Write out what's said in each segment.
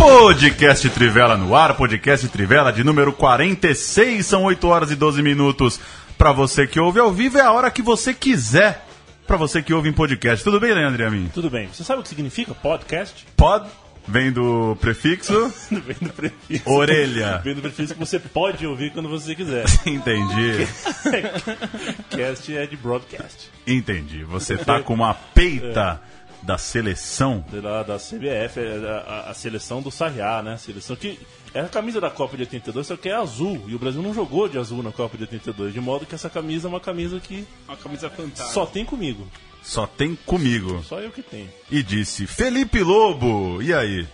Podcast Trivela no ar, podcast Trivela de número 46, são 8 horas e 12 minutos. Para você que ouve ao vivo, é a hora que você quiser. Para você que ouve em podcast. Tudo bem, Leandro e a mim? Tudo bem. Você sabe o que significa podcast? Pod vem do prefixo Vem do prefixo. orelha. Vem do prefixo que você pode ouvir quando você quiser. Entendi, Cast é de broadcast. entendi. Você tá com uma peita da seleção. Da CBF, é a, a- a seleção do Sarriá, né? A seleção que é a camisa da Copa de 82, só que é azul. E o Brasil não jogou de azul na Copa de 82. De modo que essa camisa é uma camisa que Uma camisa fantástica. só tem comigo. Só tem comigo. Só eu que tenho. E disse: Felipe Lobo, e aí?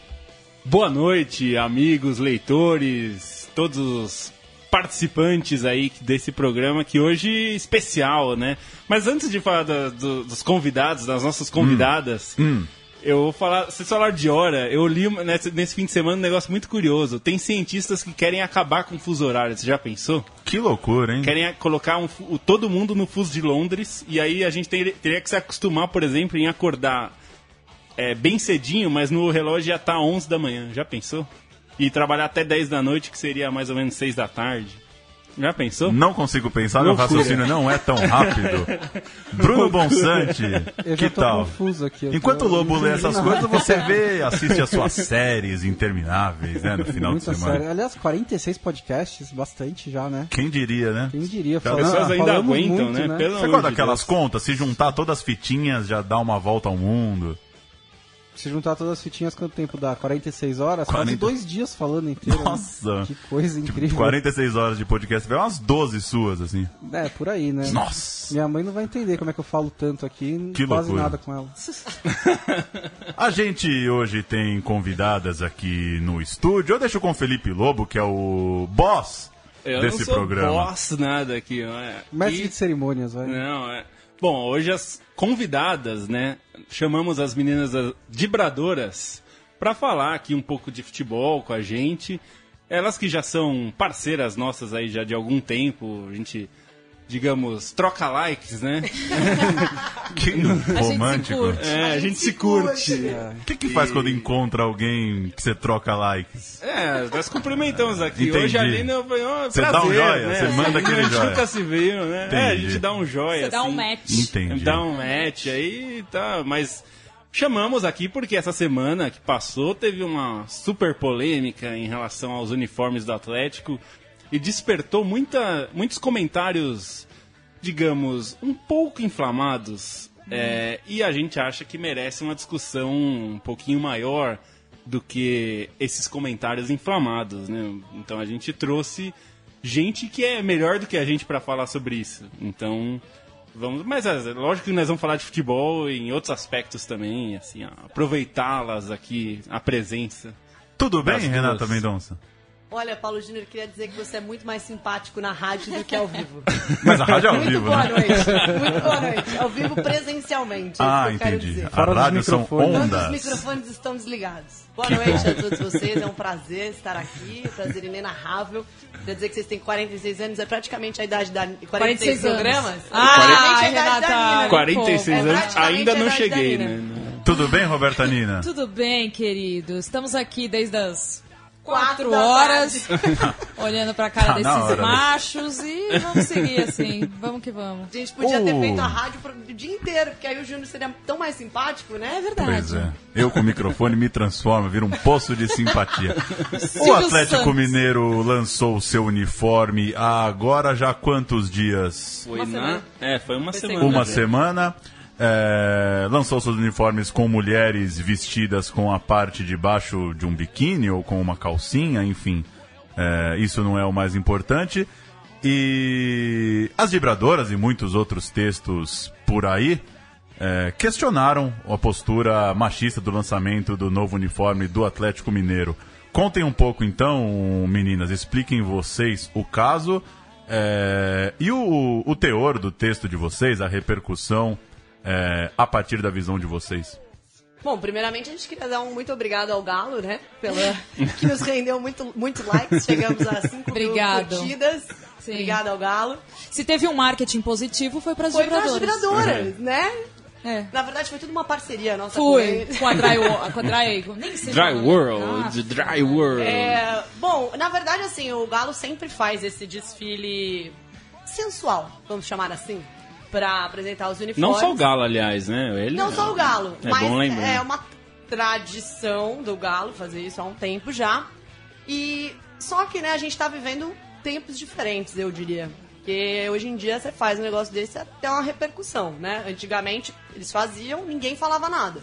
Boa noite, amigos, leitores, todos os participantes aí desse programa que hoje é especial, né? Mas antes de falar do- dos convidados, das nossas convidadas, eu vou falar, vocês falaram de hora, eu li nesse, nesse fim de semana um negócio muito curioso. Tem cientistas que querem acabar com o fuso horário, você já pensou? Que loucura, hein? Querem colocar um todo mundo no fuso de Londres e aí a gente ter- teria que se acostumar, por exemplo, em acordar é, bem cedinho, mas no relógio já tá 11 da manhã. Já pensou? E trabalhar até 10 da noite, que seria mais ou menos 6 da tarde. Já pensou? Não consigo pensar, meu raciocínio não é tão rápido. Bruno Bonsante, que tal? confuso aqui. eu Enquanto tô- o Lobo lê essas coisas, você vê, assiste as suas séries intermináveis, né, no final Muita de semana. série. Aliás, 46 podcasts, bastante já, né? Quem diria, né? Quem diria? As Falando- pessoas ainda aguentam, muito, né? Pelo Você de daquelas Deus. contas? Se juntar todas as fitinhas, já dá uma volta ao mundo. Se juntar todas as fitinhas, quanto tempo dá? 46 horas? 40. Quase dois dias falando inteiro. né? Nossa! Que coisa Tipo, incrível. 46 horas de podcast, vai umas 12 suas, assim. É, por aí, né? Nossa! Minha mãe não vai entender como é que eu falo tanto aqui, Que quase loucura. nada com ela. A gente hoje tem convidadas aqui no estúdio. Eu deixo com o Felipe Lobo, que é o boss Eu desse não sou programa. boss nada aqui. ó, é. Mestre E- de cerimônias, vai. Não, é. Bom, hoje as convidadas, né? Chamamos as meninas vibradoras para falar aqui um pouco de futebol com a gente. Elas que já são parceiras nossas aí já de algum tempo, a gente, digamos, troca likes, né? Que romântico. É, a gente se curte. O que, que faz quando encontra alguém que você troca likes? É, nós cumprimentamos aqui. Entendi. Hoje a Lina eu falei, ó, Você dá um joia, né? você manda aquele A gente joia. nunca se viu, né? É, a Entendi. gente dá um joia. Você dá um assim. match. Entendi. Dá um match aí, tá, mas chamamos aqui porque essa semana que passou teve uma super polêmica em relação aos uniformes do Atlético e despertou muita, muitos comentários, digamos, um pouco inflamados. é, e a gente acha que merece uma discussão um pouquinho maior do que esses comentários inflamados, né? Então a gente trouxe gente que é melhor do que a gente para falar sobre isso. Então, vamos, mas é, lógico que nós vamos falar de futebol em outros aspectos também, assim, aproveitá-las aqui, a presença. Tudo bem. Renata Mendonça? Olha, Paulo Júnior, eu queria dizer que você é muito mais simpático na rádio do que ao vivo. Mas a rádio é ao muito vivo, boa né? noite. Muito boa noite. Ao vivo presencialmente. é Ah, isso que eu quero entendi. dizer. A rádio são microfones. Todos os ondas. microfones estão desligados. Boa noite a todos vocês, é um prazer estar aqui, um prazer inenarrável. Queria dizer que vocês têm 46 anos, é praticamente a idade da... 46, 46 anos. programas? Ah, praticamente a idade Renata. da Nina. 46 É anos, praticamente ainda não cheguei, né? Tudo bem, Roberta Nina? Tudo bem, querido? Estamos aqui desde as Quatro horas, olhando pra cara Tá desses hora, né? machos e vamos seguir assim. Vamos que vamos. A gente podia ter Oh. feito a rádio pro- o dia inteiro, porque aí o Júnior seria tão mais simpático, né? É verdade. Pois é. Eu com o microfone me transformo, viro um poço de simpatia. O Atlético Santos. Mineiro lançou o seu uniforme há agora já quantos dias? Foi Uma na... semana. É, foi uma Foi semana. Uma já. semana. É, lançou seus uniformes com mulheres vestidas com a parte de baixo de um biquíni ou com uma calcinha, enfim. É, isso não é o mais importante. E as vibradoras e muitos outros textos por aí é, questionaram a postura machista do lançamento do novo uniforme do Atlético Mineiro. contem um pouco então, meninas, expliquem vocês o caso é, e o, o teor do texto de vocês, a repercussão é, a partir da visão de vocês. Bom, primeiramente a gente queria dar um muito obrigado ao Galo, né? Pela, que nos rendeu muito, muito likes. Chegamos a 5 mil curtidas. Sim. Obrigado ao Galo. Se teve um marketing positivo, foi para as Foi para as vibradoras. vibradoras, né? É. Na verdade, foi tudo uma parceria nossa com Fui eles. com a Dry, com a Dry nem sei Dry. World, Ah, Dry World. É, bom, na verdade, assim, o Galo sempre faz esse desfile sensual, vamos chamar assim, pra apresentar os uniformes. Não só o Galo, aliás, né? Ele Não só o Galo, É mas bom lembrar. é uma tradição do Galo fazer isso há um tempo já. E só que, né, a gente tá vivendo tempos diferentes, eu diria. Porque hoje em dia você faz um negócio desse até uma repercussão, né? Antigamente eles faziam, ninguém falava nada.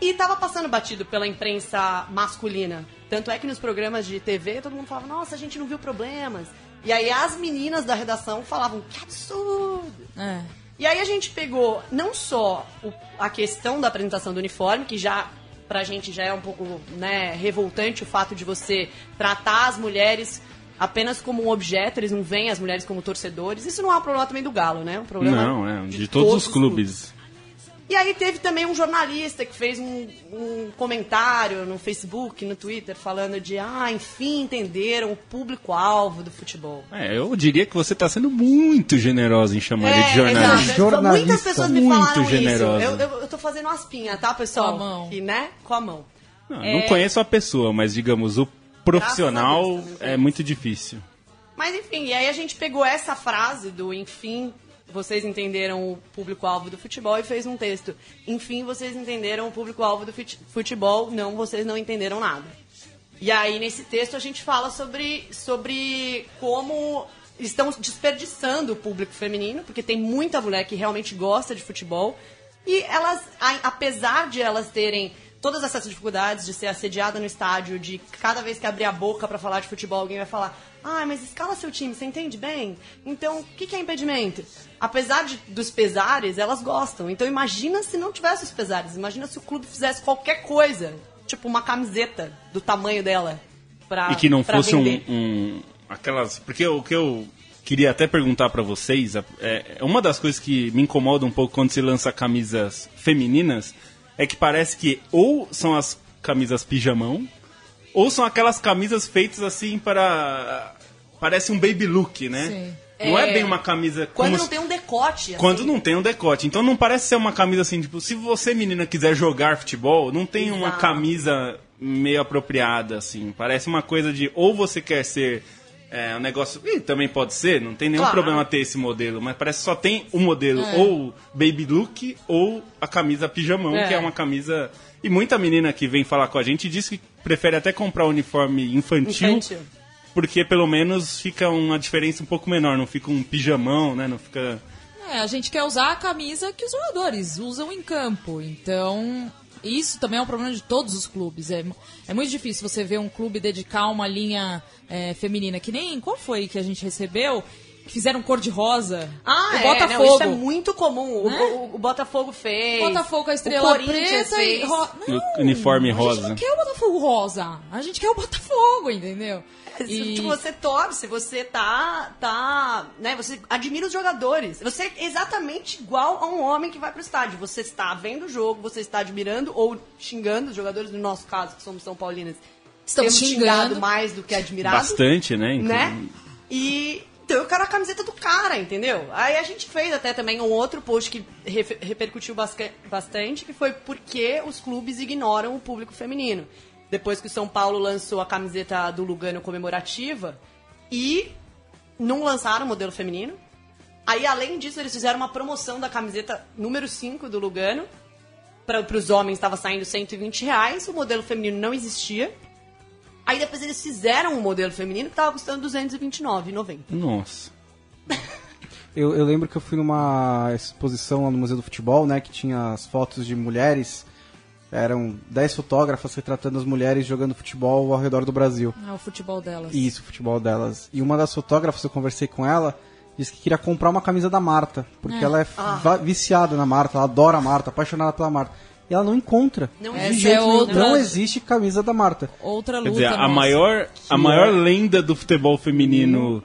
E tava passando batido pela imprensa masculina. Tanto é que nos programas de TV todo mundo falava, nossa, a gente não viu problemas. E aí as meninas da redação falavam, que absurdo! É. E aí a gente pegou não só o- a questão da apresentação do uniforme, que já pra gente já é um pouco né, revoltante o fato de você tratar as mulheres apenas como um objeto, eles não veem as mulheres como torcedores. Isso não é um problema também do Galo, né? Um problema Não, é, de, todos, os clubes. E aí teve também um jornalista que fez um, um comentário no Facebook, no Twitter, falando de, ah, enfim, entenderam o público-alvo do futebol. É, eu diria que você tá sendo muito generosa em chamar ele de jornalista. exato. Jornalista. Muitas pessoas me Muito falaram generosa. isso. Eu, eu, eu tô fazendo umas pinhas, tá, pessoal? Com a mão. E, né? Com a mão. Não, não conheço a pessoa, mas digamos, o profissional Deus, é muito difícil. Mas enfim, e aí a gente pegou essa frase do enfim, vocês entenderam o público-alvo do futebol e fez um texto. Enfim, vocês entenderam o público-alvo do fute- futebol, não, vocês não entenderam nada. E aí nesse texto a gente fala sobre, sobre como estão desperdiçando o público feminino, porque tem muita mulher que realmente gosta de futebol. E elas, apesar de elas terem todas essas dificuldades de ser assediada no estádio, de cada vez que abrir a boca pra falar de futebol, alguém vai falar: ah, mas escala seu time, você entende bem? Então, o que, que é impedimento? Apesar de, dos pesares, elas gostam. Então, imagina se não tivesse os pesares. Imagina se o clube fizesse qualquer coisa, tipo uma camiseta do tamanho dela. Pra, e que não pra fosse um, um- aquelas porque o que eu queria até perguntar pra vocês é, é uma das coisas que me incomoda um pouco quando se lança camisas femininas é que parece que ou são as camisas pijamão ou são aquelas camisas feitas assim para parece um baby look né Sim. não é, É. bem uma camisa Quando como não tem um decote. quando assim. não tem um decote. Então não parece ser uma camisa assim, tipo, se você, menina, quiser jogar futebol, não tem uma Exato. camisa meio apropriada, assim. Parece uma coisa de ou você quer ser é, um negócio. Ih, também pode ser, não tem nenhum Claro. problema ter esse modelo, mas parece que só tem o modelo ou baby look ou a camisa pijamão, É. que é uma camisa. E muita menina que vem falar com a gente diz que prefere até comprar uniforme infantil Infantil. porque pelo menos fica uma diferença um pouco menor, não fica um pijamão, né? Não fica. É, a gente quer usar a camisa que os jogadores usam em campo. Então, isso também é um problema de todos os clubes. É, é muito difícil você ver um clube dedicar uma linha é, feminina. Que nem. Qual foi que a gente recebeu? Que fizeram cor de rosa. Ah, o é, Botafogo. Não, isso é muito comum. O- Né? O, o Botafogo fez. Botafogo com a o estrela preta fez. e ro... E o Não, uniforme A rosa. gente não quer o Botafogo rosa. A gente quer o Botafogo, entendeu? Se tipo, você torce, você tá, tá, né, você admira os jogadores. Você é exatamente igual a um homem que vai pro estádio. Você está vendo o jogo, você está admirando ou xingando os jogadores, no nosso caso, que somos São Paulinas. Estamos xingando. mais do que admirado. Bastante, né? né? E então eu quero a camiseta do cara, entendeu? Aí a gente fez até também um outro post que repercutiu bastante, que foi porque os clubes ignoram o público feminino. Depois que o São Paulo lançou a camiseta do Lugano comemorativa e não lançaram o modelo feminino. Aí, além disso, eles fizeram uma promoção da camiseta número 5 do Lugano. Para os homens estava saindo 120 reais, o modelo feminino não existia. Aí depois eles fizeram um modelo feminino que tava custando R$ 229,90. Nossa. Eu, eu lembro que eu fui numa exposição lá no Museu do Futebol, né? Que tinha as fotos de mulheres. Eram 10 fotógrafas retratando as mulheres jogando futebol ao redor do Brasil. É o futebol delas. Isso, o futebol delas. E uma das fotógrafas, eu conversei com ela, disse que queria comprar uma camisa da Marta. Porque ela é va- viciada na Marta, ela adora a Marta, apaixonada pela Marta. E ela não encontra. Não De Essa jeito é outra- Não existe camisa da Marta. Outra Quer luta. dizer, a maior, a maior lenda do futebol feminino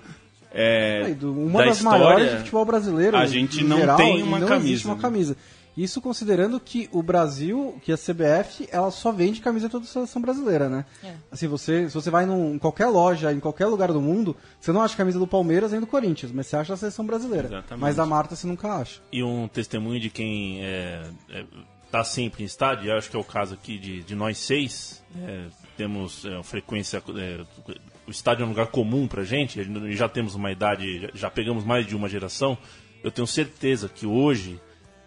é, Aí, do- uma da das história, maiores do futebol brasileiro. a gente não geral, tem uma não camisa, Existe uma né? camisa. Isso considerando que o Brasil, que a CBF, ela só vende camiseta da seleção brasileira, né? É. Assim, você, se você vai num, em qualquer loja, em qualquer lugar do mundo, você não acha camisa do Palmeiras nem do Corinthians, mas você acha da seleção brasileira. Exatamente. Mas da Marta você nunca acha. E um testemunho de quem é, é, tá sempre em estádio, acho que é o caso aqui de, de nós seis, é, temos é, frequência, é, o estádio é um lugar comum pra gente, já temos uma idade, já, já pegamos mais de uma geração, eu tenho certeza que hoje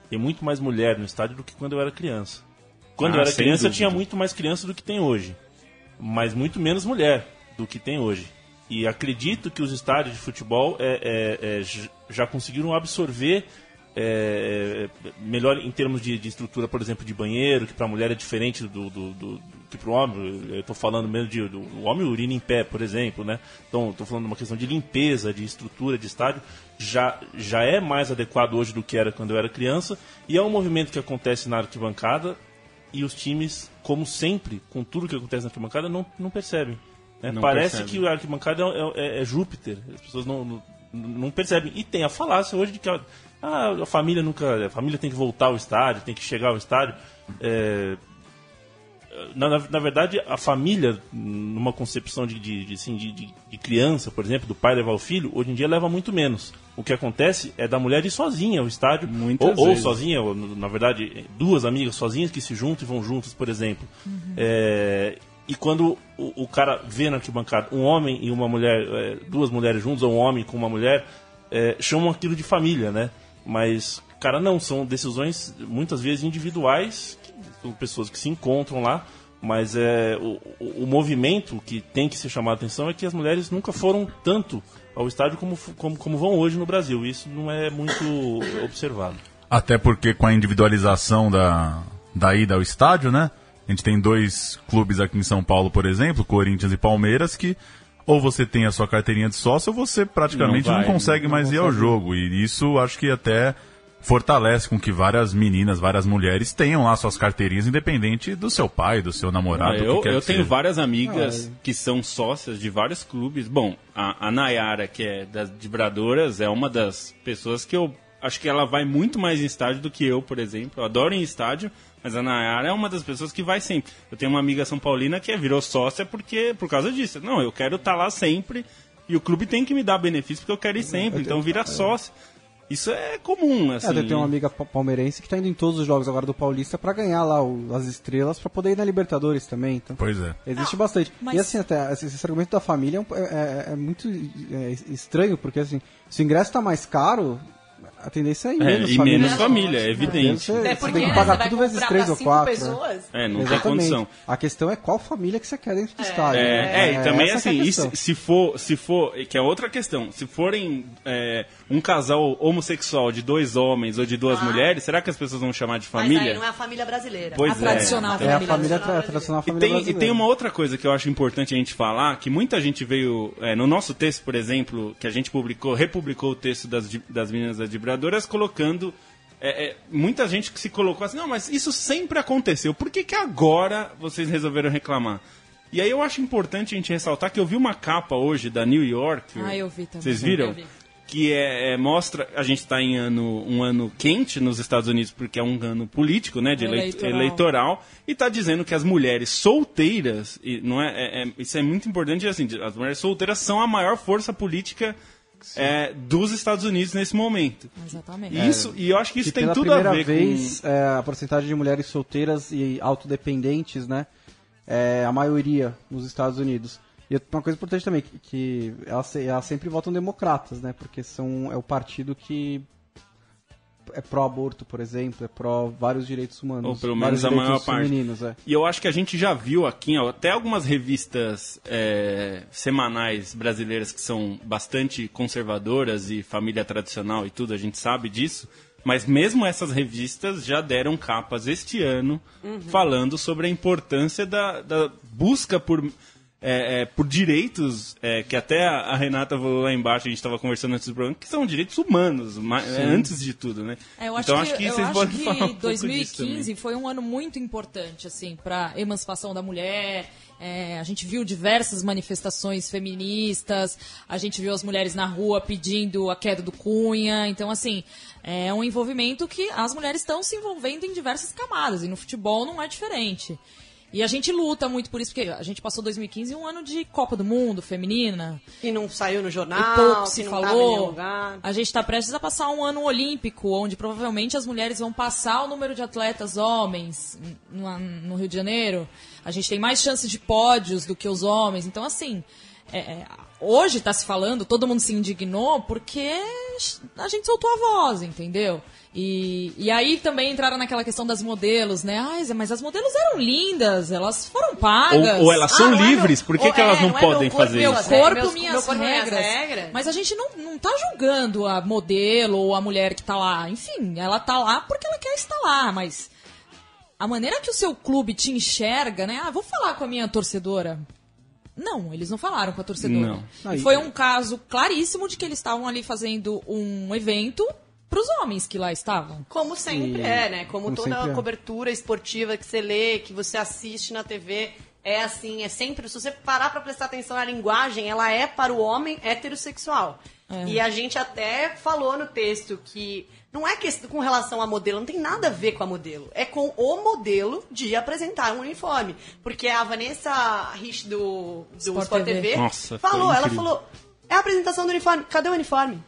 tem muito mais mulher no estádio do que quando eu era criança. Quando Ah, eu era criança dúvida. tinha muito mais criança do que tem hoje, mas muito menos mulher do que tem hoje. E acredito que os estádios de futebol é, é, é, já conseguiram absorver é, é, melhor em termos de, de estrutura, por exemplo, de banheiro, que para a mulher é diferente do, do, do- do que para o homem. Eu estou falando mesmo de do, o homem urina em pé, por exemplo, né? Então, estou falando de uma questão de limpeza, de estrutura de estádio, já, já é mais adequado hoje do que era quando eu era criança, e é um movimento que acontece na arquibancada e os times, como sempre, com tudo que acontece na arquibancada, não, não percebem. né? Não Parece percebem. que a arquibancada é, é- é Júpiter. As pessoas não, não, não percebem. E tem a falácia hoje de que a, ah, a família nunca. A família tem que voltar ao estádio, tem que chegar ao estádio. É, na, na- na verdade, a família, numa concepção de, de, de, assim, de, de- de criança, por exemplo, do pai levar o filho, hoje em dia leva muito menos. O que acontece é da mulher ir sozinha ao estádio, Muitas ou, ou sozinha, ou, na verdade, duas amigas sozinhas que se juntam e vão juntas, por exemplo. É, e quando o, o cara vê na arquibancada um homem e uma mulher, é, duas mulheres juntas, ou um homem com uma mulher, é, chamam aquilo de família, né? Mas, cara, não, são decisões muitas vezes individuais, são pessoas que se encontram lá, mas é, o, o, movimento que tem que ser chamado a atenção é que as mulheres nunca foram tanto ao estádio como, como, como vão hoje no Brasil. Isso não é muito observado. Até porque com a individualização da, da ida ao estádio, né? A gente tem dois clubes aqui em São Paulo, por exemplo, Corinthians e Palmeiras, que ou você tem a sua carteirinha de sócio ou você praticamente Não não, vai, consegue não mais ir ao jogo. E isso acho que até fortalece com que várias meninas, várias mulheres tenham lá suas carteirinhas, independente do seu pai, do seu namorado. Ah, o que eu quer eu que tenho seja. várias amigas Ah, que são sócias de vários clubes. Bom, a, a Nayara, que é das Vibradoras, é uma das pessoas que eu acho que ela vai muito mais em estádio do que eu, por exemplo. Eu adoro ir em estádio, mas a Nayara é uma das pessoas que vai sempre. Eu tenho uma amiga São Paulina que virou sócia porque por causa disso. Não, eu quero estar lá sempre e o clube tem que me dar benefício porque eu quero ir sempre. Então vira sócia. Isso é comum, assim. É, eu tenho uma amiga pa- palmeirense que tá indo em todos os jogos agora do Paulista pra ganhar lá o- as estrelas pra poder ir na Libertadores também. Então, Pois é. existe bastante. mas- E assim, até esse, argumento da família é, um- é- é- é muito é, estranho, porque assim, se o ingresso tá mais caro, a tendência é ir É, menos e família. menos família, é evidente. Você, Até você tem que né, pagar tudo vezes três ou quatro. né? pessoas. É, não tem Exatamente. condição. A questão é qual família que você quer dentro do estádio. É, é, e também é assim, e se, se for, se for, que é outra questão, se forem é, um casal homossexual de dois homens ou de duas Ah. mulheres, será que as pessoas vão chamar de Mas família? aí não é a família brasileira. Pois A tradicional É a família. tra- tradicional E família tem, e brasileira. tem uma outra coisa que eu acho importante a gente falar, que muita gente veio, é, no nosso texto, por exemplo, que a gente publicou, republicou o texto das, das meninas das vibradoras, colocando, é, é, muita gente que se colocou assim, não, mas isso sempre aconteceu, por que que agora vocês resolveram reclamar? E aí eu acho importante a gente ressaltar que eu vi uma capa hoje da New York. Ah, eu vi também. Vocês viram? Eu vi. Que é, é- mostra, a gente está em ano, um ano quente nos Estados Unidos, porque é um ano político, né, de elei- Eleitoral. eleitoral, e está dizendo que as mulheres solteiras, e não é, é- é- isso é muito importante, assim, as mulheres solteiras são a maior força política é, dos Estados Unidos nesse momento. Exatamente. E Isso, e eu acho que isso que tem pela tudo a ver vez, é, a porcentagem de mulheres solteiras e autodependentes, né, é a maioria nos Estados Unidos. E uma coisa importante também, que, que elas, elas sempre votam democratas, né, porque são, é o partido que é pró-aborto, por exemplo, é pró vários direitos humanos. Ou pelo menos a maior parte. femininos, é. E eu acho que a gente já viu aqui, ó, até algumas revistas é, semanais brasileiras que são bastante conservadoras e família tradicional e tudo, a gente sabe disso. Mas mesmo essas revistas já deram capas este ano falando sobre a importância da, da busca por é, é, por direitos, é, que até a, Renata falou lá embaixo, a gente estava conversando antes do programa, que são direitos humanos, ma- é, antes de tudo, né? É, eu acho então que, acho que eu vocês acho podem que falar um pouco disso 2015 também. foi um ano muito importante assim para emancipação da mulher. É, a gente viu diversas manifestações feministas, a gente viu as mulheres na rua pedindo a queda do Cunha. Então, assim, é um envolvimento que as mulheres estão se envolvendo em diversas camadas e no futebol não é diferente. E a gente luta muito por isso, porque a gente passou 2015 um ano de Copa do Mundo feminina, Que não saiu no e jornal, pouco que se falou. A gente está prestes a passar um ano olímpico, onde provavelmente as mulheres vão passar o número de atletas homens no, no Rio de Janeiro. A gente tem mais chances de pódios do que os homens. Então, assim, é, é, hoje está se falando, todo mundo se indignou porque a gente soltou a voz, entendeu? E, e aí também entraram naquela questão das modelos, né? Ai, Zé, mas as modelos eram lindas, elas foram pagas. Ou, ou elas são Ah, é livres, por que, ou que elas é, não, não é meu podem corpo, fazer meu isso? corpo. meus- minhas meu corpo, minhas regras. regras. Mas a gente não, não tá julgando a modelo ou a mulher que tá lá. Enfim, ela tá lá porque ela quer estar lá, mas a maneira que o seu clube te enxerga, né? Ah, vou falar com a minha torcedora. Não, eles não falaram com a torcedora. Não. Foi um caso claríssimo de que eles estavam ali fazendo um evento pros homens que lá estavam. Como sempre E- é, né? Como, como toda é. cobertura esportiva que você lê, que você assiste na TV, é assim, é sempre. Se você parar pra prestar atenção na linguagem, ela é para o homem heterossexual. E a gente até falou no texto que não é questão com relação a modelo, não tem nada a ver com a modelo. É com o modelo de apresentar um uniforme. Porque a Vanessa Rich do, do Sport Sport, TV. TV, Nossa, falou, ela falou. É a apresentação do uniforme. Cadê o uniforme?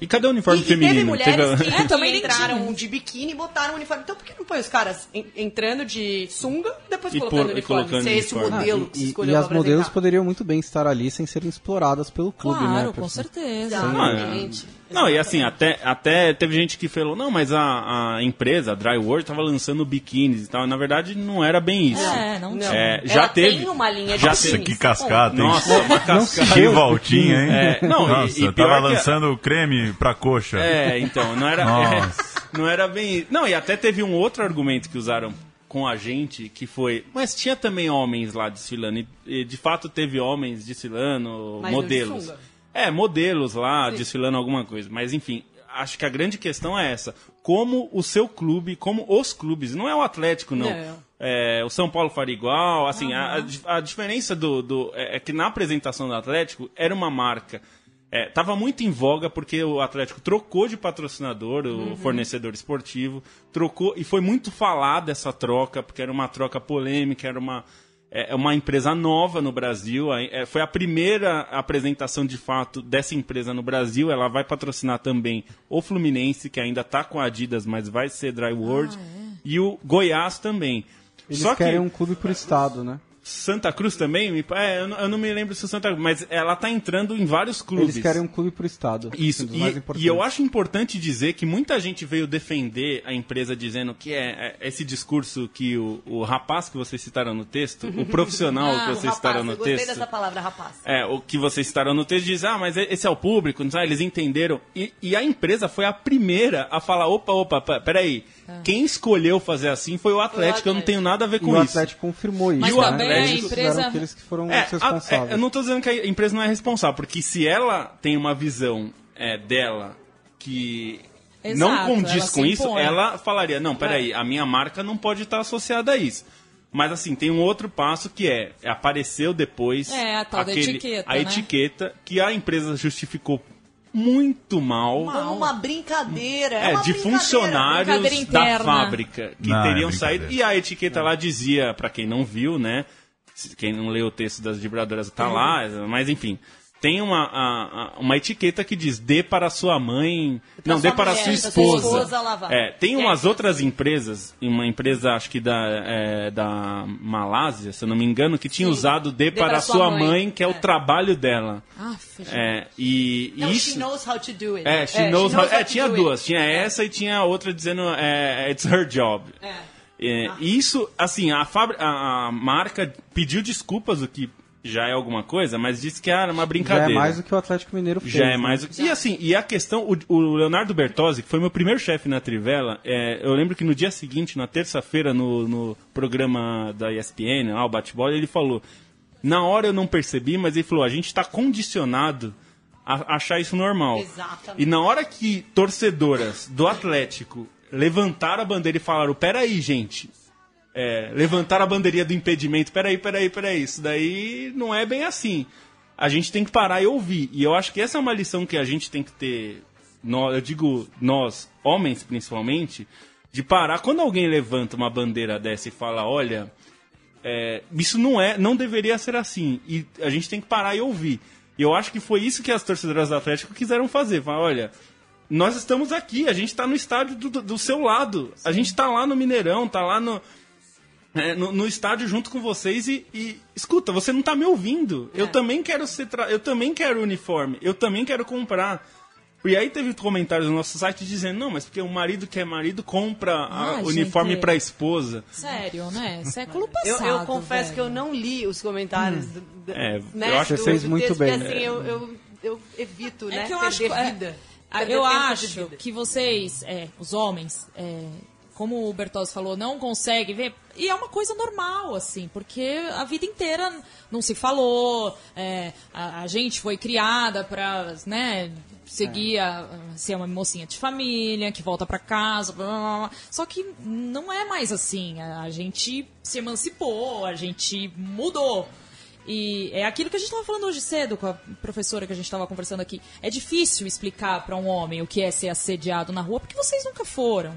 E cadê o uniforme e, e teve feminino? mulheres Teve- que, É, que também entraram de biquíni e botaram o uniforme. Então por que não põe os caras en- entrando de sunga depois E colocando por- o e uniforme? colocando Se é esse o uniforme. modelo Ah, que se e, escolheu e as pra modelos apresentar. poderiam muito bem estar ali sem serem exploradas pelo clube, claro, né? com pessoal? certeza. Exatamente. Não, e assim, até, até teve gente que falou, não, mas a, a empresa, a Dryworld, tava lançando biquínis e tal. Na verdade, não era bem isso. É, não Não. tinha. É, Ela já teve. tem uma linha de já biquínis. Nossa, que cascata, hein? Nossa, uma cascata. Que voltinha, hein? É, não, e- Nossa, e pior tava que- lançando creme pra coxa. É, então, não era, Nossa. é, não era bem. Não, e até teve um outro argumento que usaram com a gente, que foi. Mas tinha também homens lá desfilando. E, e, de fato teve homens desfilando, Mas modelos. É, modelos lá desfilando alguma coisa. Mas enfim, acho que a grande questão é essa. Como o seu clube, como os clubes, não é o Atlético, não. Não. É, o São Paulo faria igual, assim, a, a a diferença do, do- é é que na apresentação do Atlético era uma marca. É, tava muito em voga porque o Atlético trocou de patrocinador, o fornecedor esportivo, trocou e foi muito falada essa troca, porque era uma troca polêmica, era uma, é, é uma empresa nova no Brasil. é, foi a primeira apresentação de fato dessa empresa no Brasil. Ela vai patrocinar também o Fluminense, que ainda está com a Adidas, mas vai ser Dry World, e o Goiás também. Eles Só que querem um clube por estado, né? Santa Cruz também, é, eu, não, eu não me lembro se o Santa Cruz, mas ela tá entrando em vários clubes. Eles querem um clube por estado. Isso, um e, e eu acho importante dizer que muita gente veio defender a empresa dizendo que é, é esse discurso que o, o rapaz que vocês citaram no texto, o profissional Ah, que vocês rapaz, citaram eu no gostei texto. dessa palavra, rapaz. É, o que vocês citaram no texto diz, ah, mas esse é o público, não sabe? Eles entenderam. E, e a empresa foi a primeira a falar, opa, opa, pe- peraí, quem escolheu fazer assim foi o Atlético, eu não tenho nada a ver E com o isso. Atlético confirmou isso. Mas né? também a empresa- consideram que foram É, os a- responsáveis. é, eu não tô dizendo que a empresa não é responsável, porque se ela tem uma visão é, dela que não Exato, condiz ela com isso, impõe. ela falaria, não, peraí, a minha marca não pode estar associada a isso. Mas assim, tem um outro passo que é, apareceu depois É, a tal da etiqueta, a né? etiqueta que a empresa justificou muito mal. Como uma brincadeira. É, É, uma de brincadeira. funcionários Brincadeira da fábrica que Não, é teriam brincadeira. saído. E a etiqueta lá dizia, pra quem não viu, né? Quem não leu o texto das vibradoras tá lá, mas enfim. Tem uma, a- a- uma etiqueta que diz dê para sua mãe. não, sua dê para mulher, sua pra sua esposa. É, tem umas aí? outras empresas, uma empresa acho que da, é, da Malásia, se eu não me engano, que tinha Sim. usado dê, Dê para pra sua mãe, mãe, que é, o é. trabalho dela. Ah. É, e Não, isso. she knows how to do it. É, she knows how- é, to tinha do duas. it. Tinha essa e tinha outra dizendo é, it's her job. É. É, e isso, assim, a, a, a marca pediu desculpas, o que já é alguma coisa, mas disse que era uma Já brincadeira. é mais do que o Atlético Mineiro fez. Já é né? mais do- E assim, e a questão, o, o Leonardo Bertozzi, que foi meu primeiro chefe na Trivela, é, eu lembro que no dia seguinte, na terça-feira, no, no programa da ESPN, ah, o bate-bola, ele falou: Na hora eu não percebi, mas ele falou: a gente está condicionado a achar isso normal. Exatamente. E na hora que torcedoras do Atlético levantaram a bandeira e falaram: peraí, gente. É, levantaram a bandeirinha do impedimento. Peraí, peraí, peraí. Isso daí não é bem assim. A gente tem que parar e ouvir. E eu acho que essa é uma lição que a gente tem que ter. eu digo nós, homens principalmente, de parar. Quando alguém levanta uma bandeira dessa e fala: olha, é, isso não é, não deveria ser assim. E a gente tem que parar e ouvir. E eu acho que foi isso que as torcedoras do Atlético quiseram fazer. Falar, olha, nós estamos aqui, a gente está no estádio do, do- seu lado. A gente está lá no Mineirão, está lá no, é, no, no estádio junto com vocês e, e, escuta, você não tá me ouvindo. Eu também quero ser tra- eu também quero uniforme, eu também quero comprar. E aí teve comentários no nosso site dizendo, não, mas porque o marido que é marido compra Ah, uniforme gente. para a esposa. Sério, né? Século Eu, passado. eu confesso velho. que eu não li os comentários. do- do- É, né, eu acho do- que você fez do muito texto, bem. Porque, assim, eu, eu, eu evito, né? É que eu perder acho, é, vida. Eu acho que vocês, é, os homens, é, como o Bertozzi falou, não conseguem ver. E é uma coisa normal, assim, porque a vida inteira não se falou, é, a, a gente foi criada pra, né, seguir a, ser uma mocinha de família, que volta pra casa, blá, blá, blá. só que não é mais assim. A, a gente se emancipou, a gente mudou. E é aquilo que a gente estava falando hoje cedo com a professora que a gente estava conversando aqui. É difícil explicar para um homem o que é ser assediado na rua porque vocês nunca foram.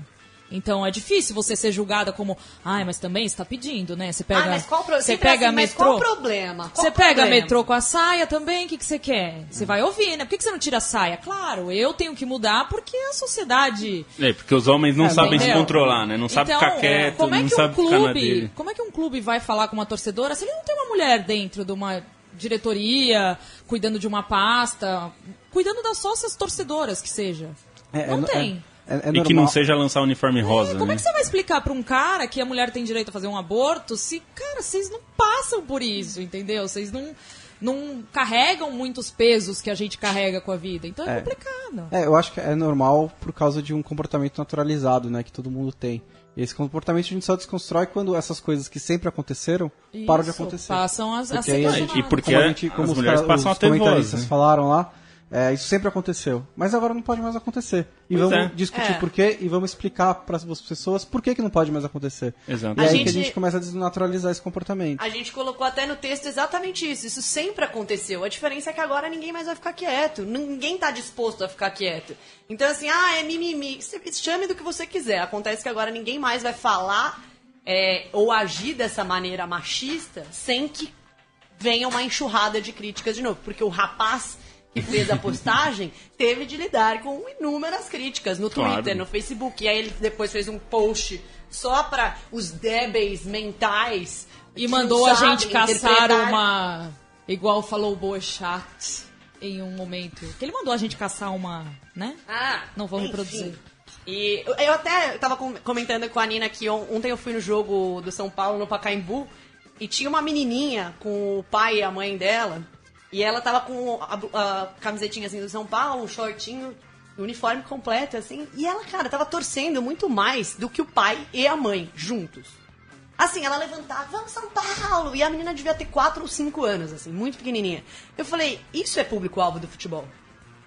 Então é difícil você ser julgada como, ai, mas também está pedindo, né? Você pega, ah, mas qual, o pro... você sempre pega assim, mas metrô, qual o problema? Qual você o pega problema? metrô com a saia também, o que, que você quer? Você vai ouvir, né? Por que, que você não tira a saia? Claro, eu tenho que mudar porque a sociedade É, porque os homens não É, sabem se Entendeu? controlar, né? Não sabem Então, ficar quieto, como é não que um sabem ficar na clube, como é que um clube vai falar com uma torcedora se ele não tem uma mulher dentro de uma diretoria, cuidando de uma pasta, cuidando das sócias torcedoras que seja? É, não é, tem. É, é e que não seja lançar uniforme rosa, Como né? é que você vai explicar pra um cara que a mulher tem direito a fazer um aborto se, cara, vocês não passam por isso, entendeu? Vocês não, não carregam muitos pesos que a gente carrega com a vida. Então é, É. complicado. É, eu acho que é normal por causa de um comportamento naturalizado, né, que todo mundo tem. E esse comportamento a gente só desconstrói quando essas coisas que sempre aconteceram param de Isso, acontecer. Passam a, a ser aí a questionadas. E porque como a é- gente, como as os, mulheres cara- passam os a ter voz, comentaristas né? falaram lá, é, isso sempre aconteceu. Mas agora não pode mais acontecer. E Pois vamos é. discutir É. por quê e vamos explicar para as pessoas por que, que não pode mais acontecer. Exato. E A aí gente- que a gente começa a desnaturalizar esse comportamento. A gente colocou até no texto exatamente isso. Isso sempre aconteceu. A diferença é que agora ninguém mais vai ficar quieto. Ninguém tá disposto a ficar quieto. Então, assim, ah, é mimimi. Chame do que você quiser. Acontece que agora ninguém mais vai falar é, ou agir dessa maneira machista sem que venha uma enxurrada de críticas de novo. Porque o rapaz que fez a postagem teve de lidar com inúmeras críticas no Claro. Twitter, no Facebook. E aí ele depois fez um post só para os débeis mentais. E que mandou a gente caçar uma. Igual falou o Boechat em um momento. Que ele mandou a gente caçar uma. né? Ah, Não vou enfim. reproduzir. E eu- até tava com- comentando com a Nina que on- ontem eu fui no jogo do São Paulo, no Pacaembu, e tinha uma menininha com o pai e a mãe dela, e ela tava com a, a camisetinha assim do São Paulo, um shortinho, uniforme completo, assim, e ela, cara, tava torcendo muito mais do que o pai e a mãe juntos. Assim, ela levantava, vamos São Paulo! E a menina devia ter 4 ou 5 anos, assim, muito pequenininha. Eu falei, isso é público-alvo do futebol.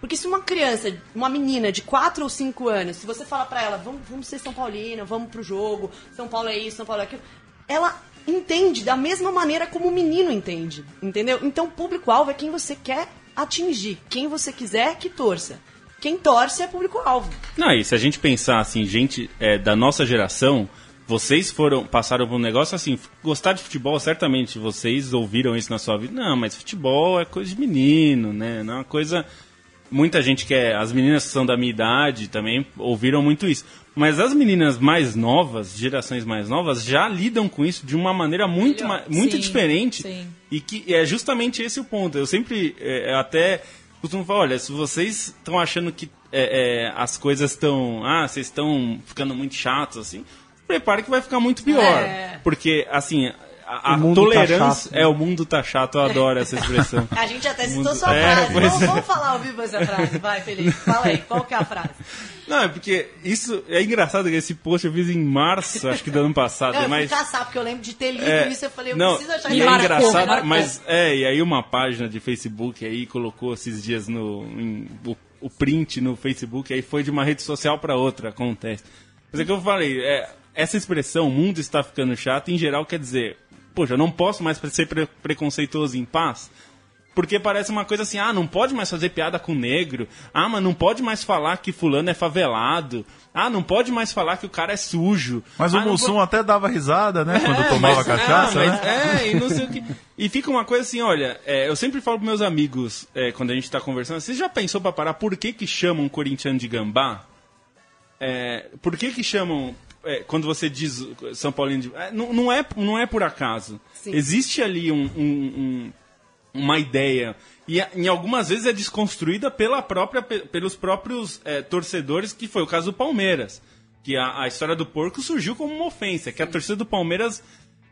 Porque se uma criança, uma menina de 4 ou 5 anos, se você fala pra ela, vamos, vamos ser São Paulino, vamos pro jogo, São Paulo é isso, São Paulo é aquilo, ela entende da mesma maneira como o menino entende, entendeu? Então, público-alvo é quem você quer atingir, quem você quiser que torça. Quem torce é público-alvo. Não, e se a gente pensar assim, gente é, da nossa geração, vocês foram passaram por um negócio assim, gostar de futebol, certamente vocês ouviram isso na sua vida. Não, mas futebol é coisa de menino, né? Não é uma coisa muita gente que é, as meninas que são da minha idade também ouviram muito isso. Mas as meninas mais novas, gerações mais novas, já lidam com isso de uma maneira muito, muito Sim, diferente. sim. E que é justamente esse o ponto. Eu sempre é, até costumo falar, olha, se vocês estão achando que é, é, as coisas estão. Ah, vocês estão ficando muito chatos, assim, prepare que vai ficar muito pior. É. Porque, assim, a, a O mundo tá tolerância. chato. é, o mundo tá chato, eu adoro essa expressão. A gente até citou Mundo- sua É, frase. pois Vamos, é. vamos falar ao vivo essa frase. Vai, Felipe. Fala aí, qual que é a frase? Não, é porque isso é engraçado que esse post eu fiz em março, acho que do ano passado, Não, eu mas fui caçar, porque eu lembro de ter lido É, isso. Eu falei, eu não, preciso achar e Me é marcou, engraçado, marcou. mas é, e aí uma página de Facebook aí colocou esses dias no em- o, o print no Facebook, aí foi de uma rede social para outra, acontece. Mas é que eu falei, é, essa expressão, o mundo está ficando chato, em geral quer dizer, poxa, eu não posso mais ser pre- preconceituoso em paz, porque parece uma coisa assim, ah, não pode mais fazer piada com negro. Ah, mas não pode mais falar que fulano é favelado. Ah, não pode mais falar que o cara é sujo. Mas ah, o Mussum po- até dava risada, né? Quando É, tomava mas- cachaça, ah, né? mas- É, e não sei o que. E fica uma coisa assim, olha, é, eu sempre falo pros meus amigos, é, quando a gente tá conversando, você já pensou pra parar por que que chamam corintiano de gambá? É, por que que chamam, é, quando você diz São Paulino de... é, não, não, é, não é por acaso. Sim. Existe ali um- um- um, uma ideia e em algumas vezes é desconstruída pela própria, pe- pelos próprios é, torcedores, que foi o caso do Palmeiras. Que a, a história do porco surgiu como uma ofensa, que a torcida do Palmeiras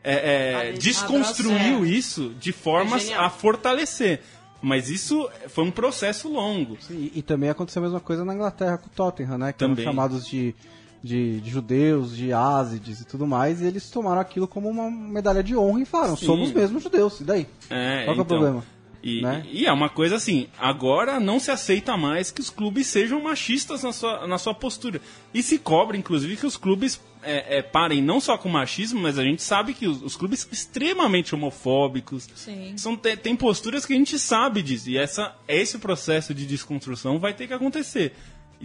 é, é, desconstruiu isso de formas É a fortalecer. Mas isso foi um processo longo. E, e também aconteceu a mesma coisa na Inglaterra com o Tottenham, né? Que Também. eram chamados de, de, de judeus, de ázides e tudo mais, e eles tomaram aquilo como uma medalha de honra e falaram, Sim. somos mesmo judeus, e daí? É, Qual que é o então, problema? E, né? e é uma coisa assim, agora não se aceita mais que os clubes sejam machistas na sua, na sua postura. E se cobra, inclusive, que os clubes é, é, parem não só com machismo, mas a gente sabe que os, os clubes são extremamente homofóbicos. Sim. São, tem, tem posturas que a gente sabe disso. E essa, esse processo de desconstrução vai ter que acontecer.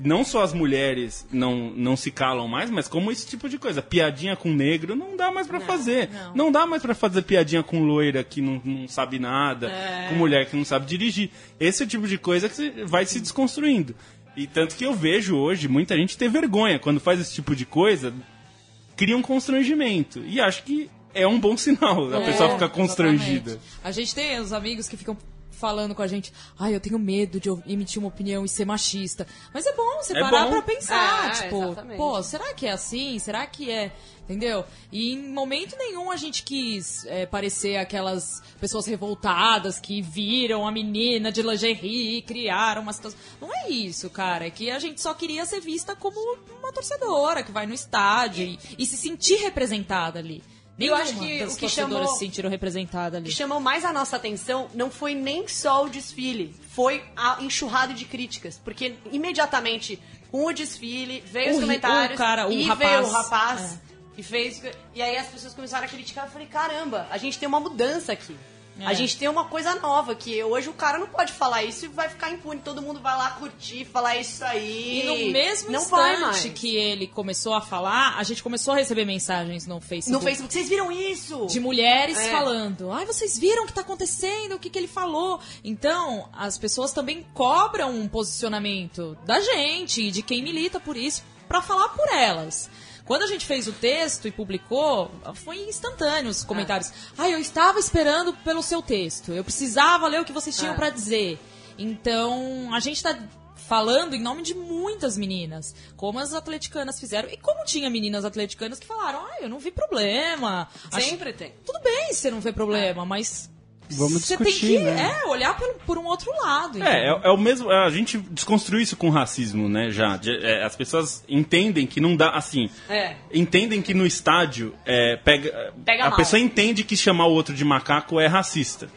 Não só as mulheres não, não se calam mais, mas como esse tipo de coisa. Piadinha com negro não dá mais pra fazer. não. Não dá mais pra fazer piadinha com loira que não, não sabe nada, com mulher que não sabe dirigir. Esse é o tipo de coisa que vai se desconstruindo. E tanto que eu vejo hoje muita gente ter vergonha quando faz esse tipo de coisa, cria um constrangimento. E acho que é um bom sinal a É, pessoa ficar constrangida. exatamente. A gente tem os amigos que ficam falando com a gente, ai, eu tenho medo de emitir uma opinião e ser machista. Mas é bom você É parar bom. pra pensar, É, tipo, exatamente. pô, será que é assim? Será que é? Entendeu? E em momento nenhum a gente quis é, parecer aquelas pessoas revoltadas que viram a menina de lingerie e criaram uma situação. Não é isso, cara. É que a gente só queria ser vista como uma torcedora que vai no estádio e, e se sentir representada ali. Eu acho que o que chamou- se sentiram representadas O ali. que chamou mais a nossa atenção não foi nem só o desfile, foi a enxurrada de críticas. Porque imediatamente com o desfile veio O os ri- comentários o cara, o e rapaz, veio o rapaz é. e fez. E aí as pessoas começaram a criticar. Eu falei, caramba, a gente tem uma mudança aqui. É. A gente tem uma coisa nova que hoje o cara não pode falar isso e vai ficar impune. Todo mundo vai lá curtir, falar isso aí. E no mesmo não instante que ele começou a falar, a gente começou a receber mensagens no Facebook. No Facebook, vocês viram isso? De mulheres É. falando, ai, vocês viram o que tá acontecendo, o que, que ele falou. Então, as pessoas também cobram um posicionamento da gente e de quem milita por isso, pra falar por elas. Quando a gente fez o texto e publicou, foi instantâneo os comentários. Ai, eu estava esperando pelo seu texto, eu precisava ler o que vocês tinham Ah. pra dizer. Então, a gente tá falando em nome de muitas meninas, como as atleticanas fizeram, e como tinha meninas atleticanas que falaram, ah, eu não vi problema. Acho- Sempre tem. tudo bem você não vê problema, mas. Vamos você tem que né? é, olhar pelo- por um outro lado. É, é, é o mesmo. A gente desconstruiu isso com racismo, né? Já. De- é, as pessoas entendem que não dá. Assim. É. Entendem que no estádio é, pega. Pega a mal. pessoa entende que chamar o outro de macaco é racista.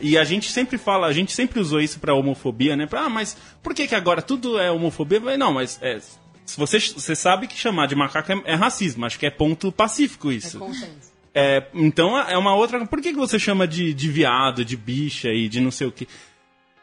E a gente sempre fala, a gente sempre usou isso pra homofobia, né? Pra, ah, mas por que, que agora tudo é homofobia? Não, mas é, se você, você sabe que chamar de macaco é, é racismo. Acho que é ponto pacífico É isso. consenso. É, então é uma outra. Por que, que você chama de, de viado, de bicha e de não sei o que?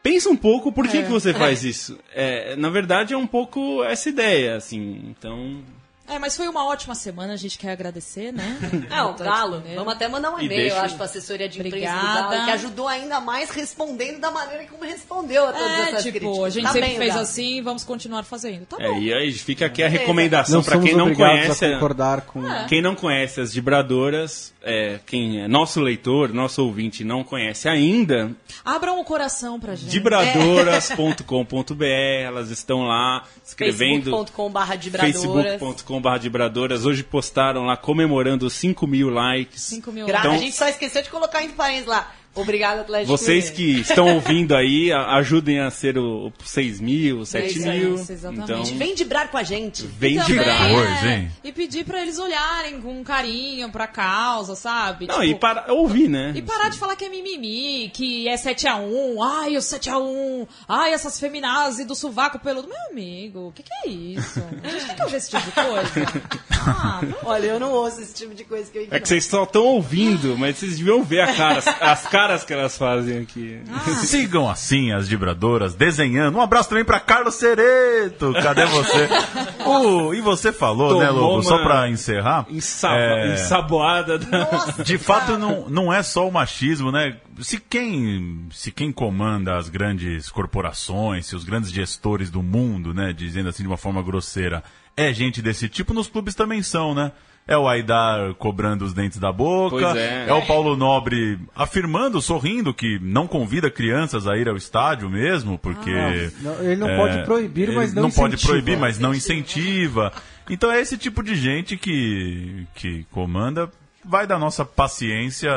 Pensa um pouco por que, que você faz isso. É, na verdade, é um pouco essa ideia, assim. Então. É, mas foi uma ótima semana, a gente quer agradecer, né? Não, Tá Galo, vamos até mandar um E e-mail, deixa- eu acho, pra assessoria de imprensa do Obrigada. Galo, que ajudou ainda mais respondendo da maneira como respondeu a todas É, essas tipo, críticas. a gente Tá sempre bem, fez Galo. assim, vamos continuar fazendo. Tá bom. É, e aí fica aqui a recomendação para quem não conhece. a concordar com... É. Quem não conhece as vibradoras, é, quem é nosso leitor, nosso ouvinte não conhece ainda, Abram o coração pra gente. vibradoras.com.br, elas estão lá escrevendo facebook.com.br vibradoras. youtube.com.br vibradoras. Hoje postaram lá comemorando 5 mil likes. 5 mil Então- A gente só esqueceu de colocar entre parênteses lá. Obrigado, Atlético Vocês que estão ouvindo aí, ajudem a ser o, o 6 mil, 7 isso aí, mil. isso, exatamente. Então, Vem vibrar com a gente. vem de também, coisa, é, hein? E pedir pra eles olharem com carinho pra causa, sabe? Não, Tipo, e para ouvir, né? E parar de falar que é mimimi, que é 7x1, ai, o 7x1, ai, essas feminazes do sovaco peludo. Meu amigo, o que, que é isso? A gente tem que ouvir esse tipo de coisa. Ah, Olha, eu não ouço esse tipo de coisa que eu É que vocês só estão ouvindo, mas vocês deviam ver a cara, as caras que elas fazem aqui. Sigam assim as vibradoras, desenhando. Um abraço também pra Carlos Cereto. Cadê você? Uh, e você falou, né, Tomou Lobo? Só uma pra encerrar. Ensaba, é, Ensaboada da... De fato, não, não é só o machismo, né? Se quem, se quem comanda as grandes corporações, se os grandes gestores do mundo, né, dizendo assim de uma forma grosseira, é gente desse tipo, nos clubes também são, né? É o Aidar cobrando os dentes da boca, Pois é. o Paulo Nobre afirmando, sorrindo, que não convida crianças a ir ao estádio mesmo, porque. Não, ele não é, pode proibir, mas não pode incentiva. proibir, mas não incentiva. Então é esse tipo de gente que, que comanda. Vai da nossa paciência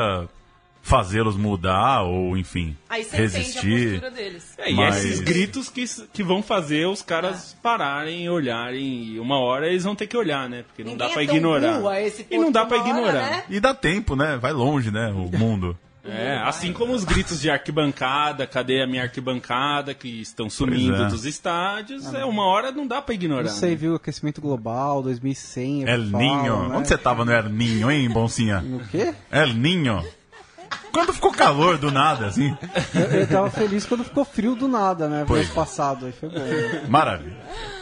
fazê-los mudar ou, enfim, Aí você entende a resistir. postura deles. É, e Mas- esses gritos que, que vão fazer os caras pararem, olharem, e uma hora eles vão ter que olhar, né? Porque não Ninguém dá pra é ignorar. a e não dá pra uma hora, ignorar. né? E dá tempo, né? Vai longe, né? O mundo. É, assim como os gritos de arquibancada, cadê a minha arquibancada, que estão sumindo é. dos estádios, é uma hora não dá pra ignorar. Não sei, né? viu? Aquecimento global, 2100. é El Ninho. né? Onde você tava no El Ninho, hein, Boncinha? No quê? El Ninho. Quando ficou calor do nada, assim. Eu, eu tava feliz quando ficou frio do nada, né? Pois. Mês passado, aí foi bom. né? Maravilha.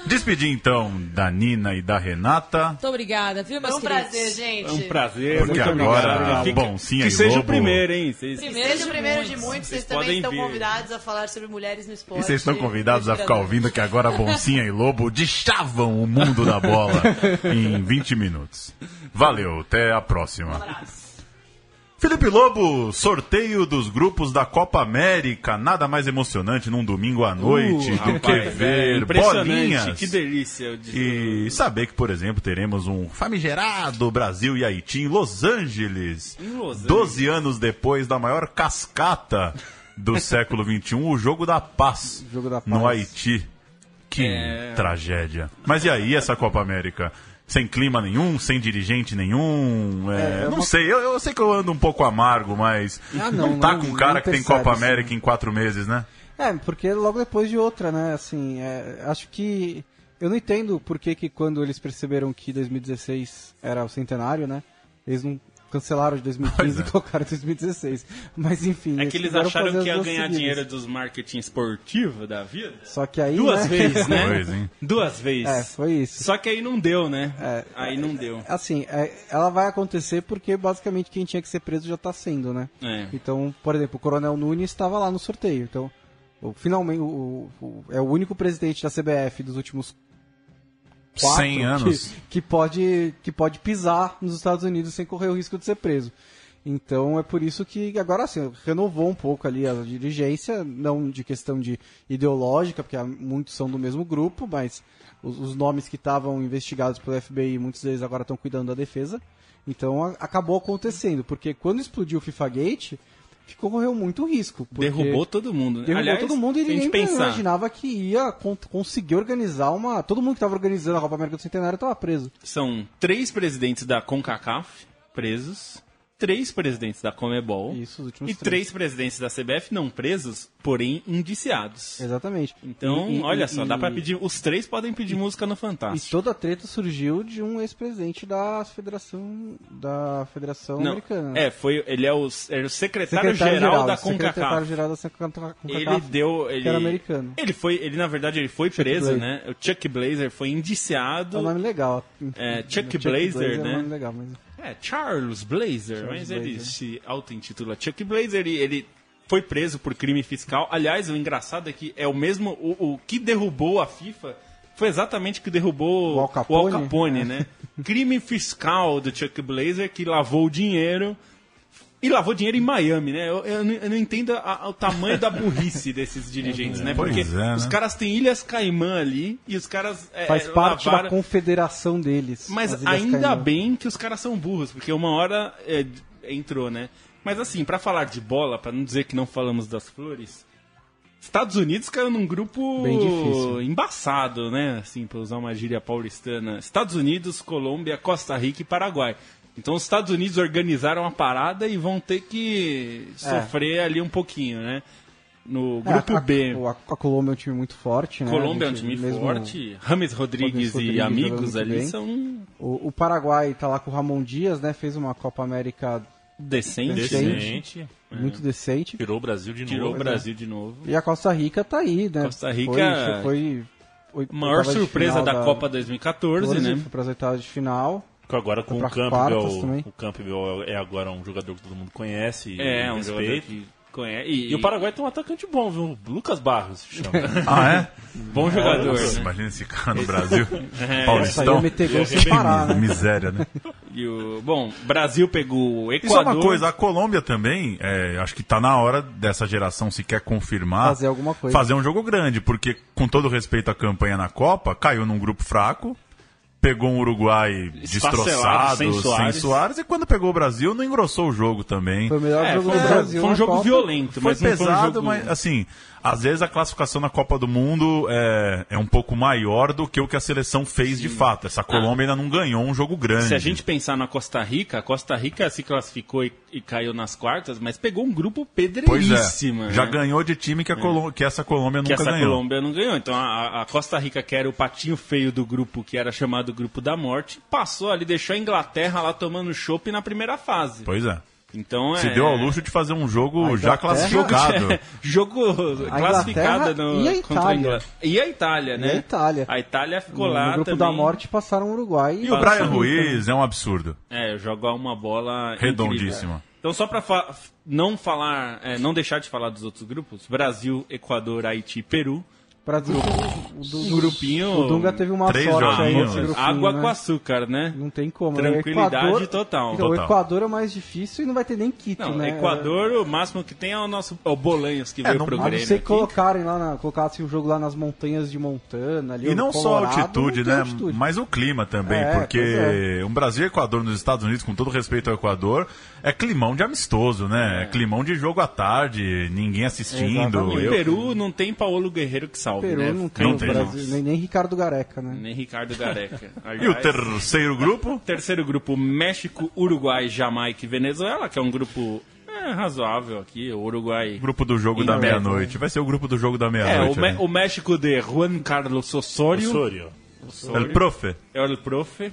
Despedir então da Nina e da Renata. Muito obrigada, viu, Foi meus um queridos? prazer, gente. É um prazer. Porque muito agora, obrigado. Fica- Boncinha que e seja Lobo- o primeiro, hein? Vocês- Primeiro. Seja o primeiro de muitos. vocês Vocês também estão vir. convidados a falar sobre mulheres no esporte. E vocês estão convidados a ficar ouvindo que agora Boncinha e Lobo deschavam o mundo da bola em 20 minutos. Valeu, até a próxima. Felipe Lobo, sorteio dos grupos da Copa América. Nada mais emocionante num domingo à noite do que Rapaz, é ver impressionante, bolinhas. Que delícia. eu disse. E saber que, por exemplo, teremos um famigerado Brasil e Haiti em Los Angeles. Em Los Angeles. 12 anos depois da maior cascata do século XXI, o Jogo da Paz, Jogo da no Paz. Haiti. Que É. tragédia. Mas e aí essa Copa América? Sem clima nenhum, sem dirigente nenhum. é, É, é não uma- sei, eu, eu sei que eu ando um pouco amargo, mas Ah, não, não tá não- com um cara que tem Copa assim. América em quatro meses, né? É, porque logo depois de outra, né? Assim, é, acho que. Eu não entendo por que, que quando eles perceberam que 2016 era o centenário, né? Eles não cancelaram de 2015 Pois é. e colocaram 2016. Mas enfim. É que eles acharam que ia ganhar seguidas. dinheiro dos marketing esportivo da vida. Só que aí. Duas né? vezes, né? Pois, hein? Duas vezes. É, foi isso. Só que aí não deu, né? É, aí não deu. Assim, é, ela vai acontecer porque basicamente quem tinha que ser preso já tá sendo, né? É. Então, por exemplo, o Coronel Nunes estava lá no sorteio. Então, finalmente, o, o- é o único presidente da CBF dos últimos quatro 100 anos. Que, que pode, que pode pisar nos Estados Unidos sem correr o risco de ser preso. Então é por isso que agora assim, renovou um pouco ali a dirigência, não de questão de ideológica, porque muitos são do mesmo grupo, mas os, os nomes que estavam investigados pelo FBI, muitos deles agora estão cuidando da defesa. Então a- acabou acontecendo, porque quando explodiu o FIFA Gate, correu muito risco. Derrubou todo mundo, né? Derrubou Aliás, todo mundo e se a gente ninguém pensar, imaginava que ia con- conseguir organizar uma. Todo mundo que estava organizando a Copa América do Centenário estava preso. São três presidentes da CONCACAF presos, três presidentes da Comebol Isso, e três presidentes da CBF não presos, porém indiciados. Exatamente. Então, E- e- olha e- só, dá pra pedir. Os três podem pedir música no E Fantástico. toda a treta surgiu de um ex-presidente da Federação da Federação Não, Americana. né? é, foi, ele é o, era o secretário-geral da CONCACAF. Secretário-geral da CONCACAF. Ele deu. Ele, era americano. Ele foi, ele na verdade ele foi preso, Blazer. né? O Chuck Blazer foi É indiciado. um nome legal. É, Chuck Chuck Blazer, É né? um nome legal, mas... É, Charles Blazer, Charles mas ele Blazer. se auto-intitula Chuck Blazer e ele foi preso por crime fiscal. Aliás, o engraçado é que é o mesmo. O, o que derrubou a FIFA foi exatamente o que derrubou O Al Capone? Capone, né? crime fiscal do Chuck Blazer que lavou o dinheiro. E lavou dinheiro em Miami, né? Eu, eu não- eu não entendo a- a- o tamanho da burrice desses dirigentes, né? Pois Porque é, os né? caras têm Ilhas Caimã ali e os caras. é, Faz parte lavaram- da confederação deles. Mas ainda Caimã. bem que os caras são burros, porque uma hora é, entrou, né? Mas assim, pra falar de bola, pra não dizer que não falamos das flores, Estados Unidos caiu num grupo embaçado, né? Assim, pra usar uma gíria paulistana. Estados Unidos, Colômbia, Costa Rica e Paraguai. Então os Estados Unidos organizaram a parada e vão ter que sofrer ali um pouquinho, né? No É, grupo a, B. A, a Colômbia é um time muito forte, né? Colômbia é um time mesmo- forte. Rames Rodrigues, Rodrigues e amigos ali bem. são O, o Paraguai tá lá com o Ramon Dias, né? Fez uma Copa América. Decente. Decente. muito decente. Tirou o Brasil de Tirou novo. o Brasil de novo. E a Costa Rica tá aí, né? Costa Rica- foi, foi, foi Maior surpresa final da, Copa 2014, 14, né? Foi pras oitavas de final. Agora com o Campbell, o Campbell é agora um jogador que todo mundo conhece e É, um jogador respeita. que conhece. E, E o Paraguai tem um atacante bom, viu? Lucas Barros se chama. Ah, é? bom jogador, Nossa, né? imagina esse cara no Brasil. A Paulistão. meter gol sem parar, né? Miséria, né? E o, bom, Brasil pegou o E só Equador. uma coisa, a Colômbia também, é, acho que tá na hora dessa geração, se quer confirmar, Fazer alguma coisa. fazer um jogo grande, porque com todo respeito à campanha na Copa, caiu num grupo fraco, pegou um Uruguai destroçado, sem sem Soares. Soares. e quando pegou o Brasil, não engrossou o jogo também. Foi o melhor É, jogo foi, do Brasil. foi um jogo Copa. violento, Foi mas não pesado, foi um jogo... mas assim, às vezes a classificação na Copa do Mundo é, é um pouco maior do que o que a seleção fez de fato. Essa Colômbia ainda não ganhou um jogo grande. Se a gente pensar na Costa Rica, a Costa Rica se classificou e, e caiu nas quartas, mas pegou um grupo Pois pedreiríssimo. é, já né? ganhou de time que, a Colô- que essa Colômbia que nunca essa ganhou. Colômbia não ganhou. Então a, a Costa Rica, que era o patinho feio do grupo, que era chamado Grupo da Morte, passou ali, deixou a Inglaterra lá tomando chopp na primeira fase. Pois é. Então Se é... deu ao luxo de fazer um jogo A já classificado. Jogo classificado no, e a Itália. Inglaterra. E a Itália, né? E a Itália. A Itália ficou No, lá no grupo também. da morte passaram o Uruguai. E o Brian Ruiz é um absurdo. É, jogar uma bola Redondíssima. incrível. Então só pra fa- não falar, é, não deixar de falar dos outros grupos, Brasil, Equador, Haiti e Peru. Brasil, o, du- Um grupinho o Dunga teve uma sorte aí joguinhos. nesse grupinho, água né? com açúcar, né? Não tem como. Tranquilidade O Equador- total. Então, Total. O Equador é o mais difícil e não vai ter nem Quito, Não, né? Equador, o máximo que tem é o nosso é o Bolanhos que É, veio não- pro Grêmio aqui. colocarem lá, na, colocassem o jogo lá nas montanhas de Montana. Ali, E não só a Colorado, altitude, né? altitude. Mas o clima também, É, porque pois um Brasil e Equador nos Estados Unidos, com todo respeito ao Equador, é climão de amistoso, né? É, climão de jogo à tarde, ninguém assistindo. E o Peru não tem Paulo Guerreiro que salve, Peru né? não tem, Não o tem, Brasil, nem, nem Ricardo Gareca, né? Nem Ricardo Gareca. E o terceiro grupo? Terceiro grupo, México, Uruguai, Jamaica e Venezuela, que é um grupo é, razoável aqui. O Uruguai. Grupo do jogo da meia-noite. Vai ser o grupo do jogo da É, meia-noite. o, Mé- ali. o México de Juan Carlos Osorio. Osorio. El Profe. É o profe.